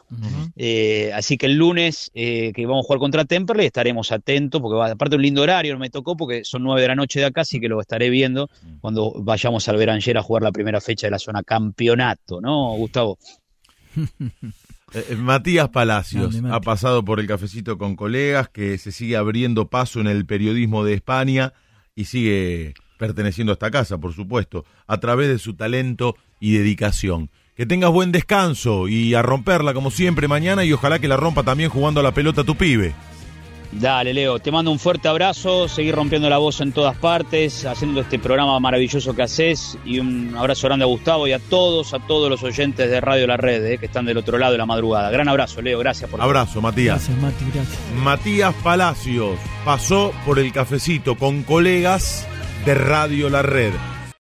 Eh, así que el lunes eh, que vamos a jugar contra Temperley estaremos atentos, porque va, aparte un lindo horario, me tocó porque son nueve de la noche de acá, así que lo estaré viendo cuando vayamos al Beranger a jugar la primera fecha de la zona campeonato, ¿no, Gustavo? <laughs> Eh, eh, Matías Palacios Grande, Mati. ha pasado por el cafecito con colegas, que se sigue abriendo paso en el periodismo de España y sigue perteneciendo a esta casa, por supuesto, a través de su talento y dedicación. Que tengas buen descanso y a romperla como siempre mañana y ojalá que la rompa también jugando a la pelota tu pibe. Dale, Leo, te mando un fuerte abrazo, seguir rompiendo la voz en todas partes, haciendo este programa maravilloso que haces y un abrazo grande a Gustavo y a todos, a todos los oyentes de Radio La Red, eh, que están del otro lado de la madrugada. Gran abrazo, Leo, gracias por Abrazo, Matías. Gracias, Mati, gracias. Matías Palacios pasó por el cafecito con colegas de Radio La Red.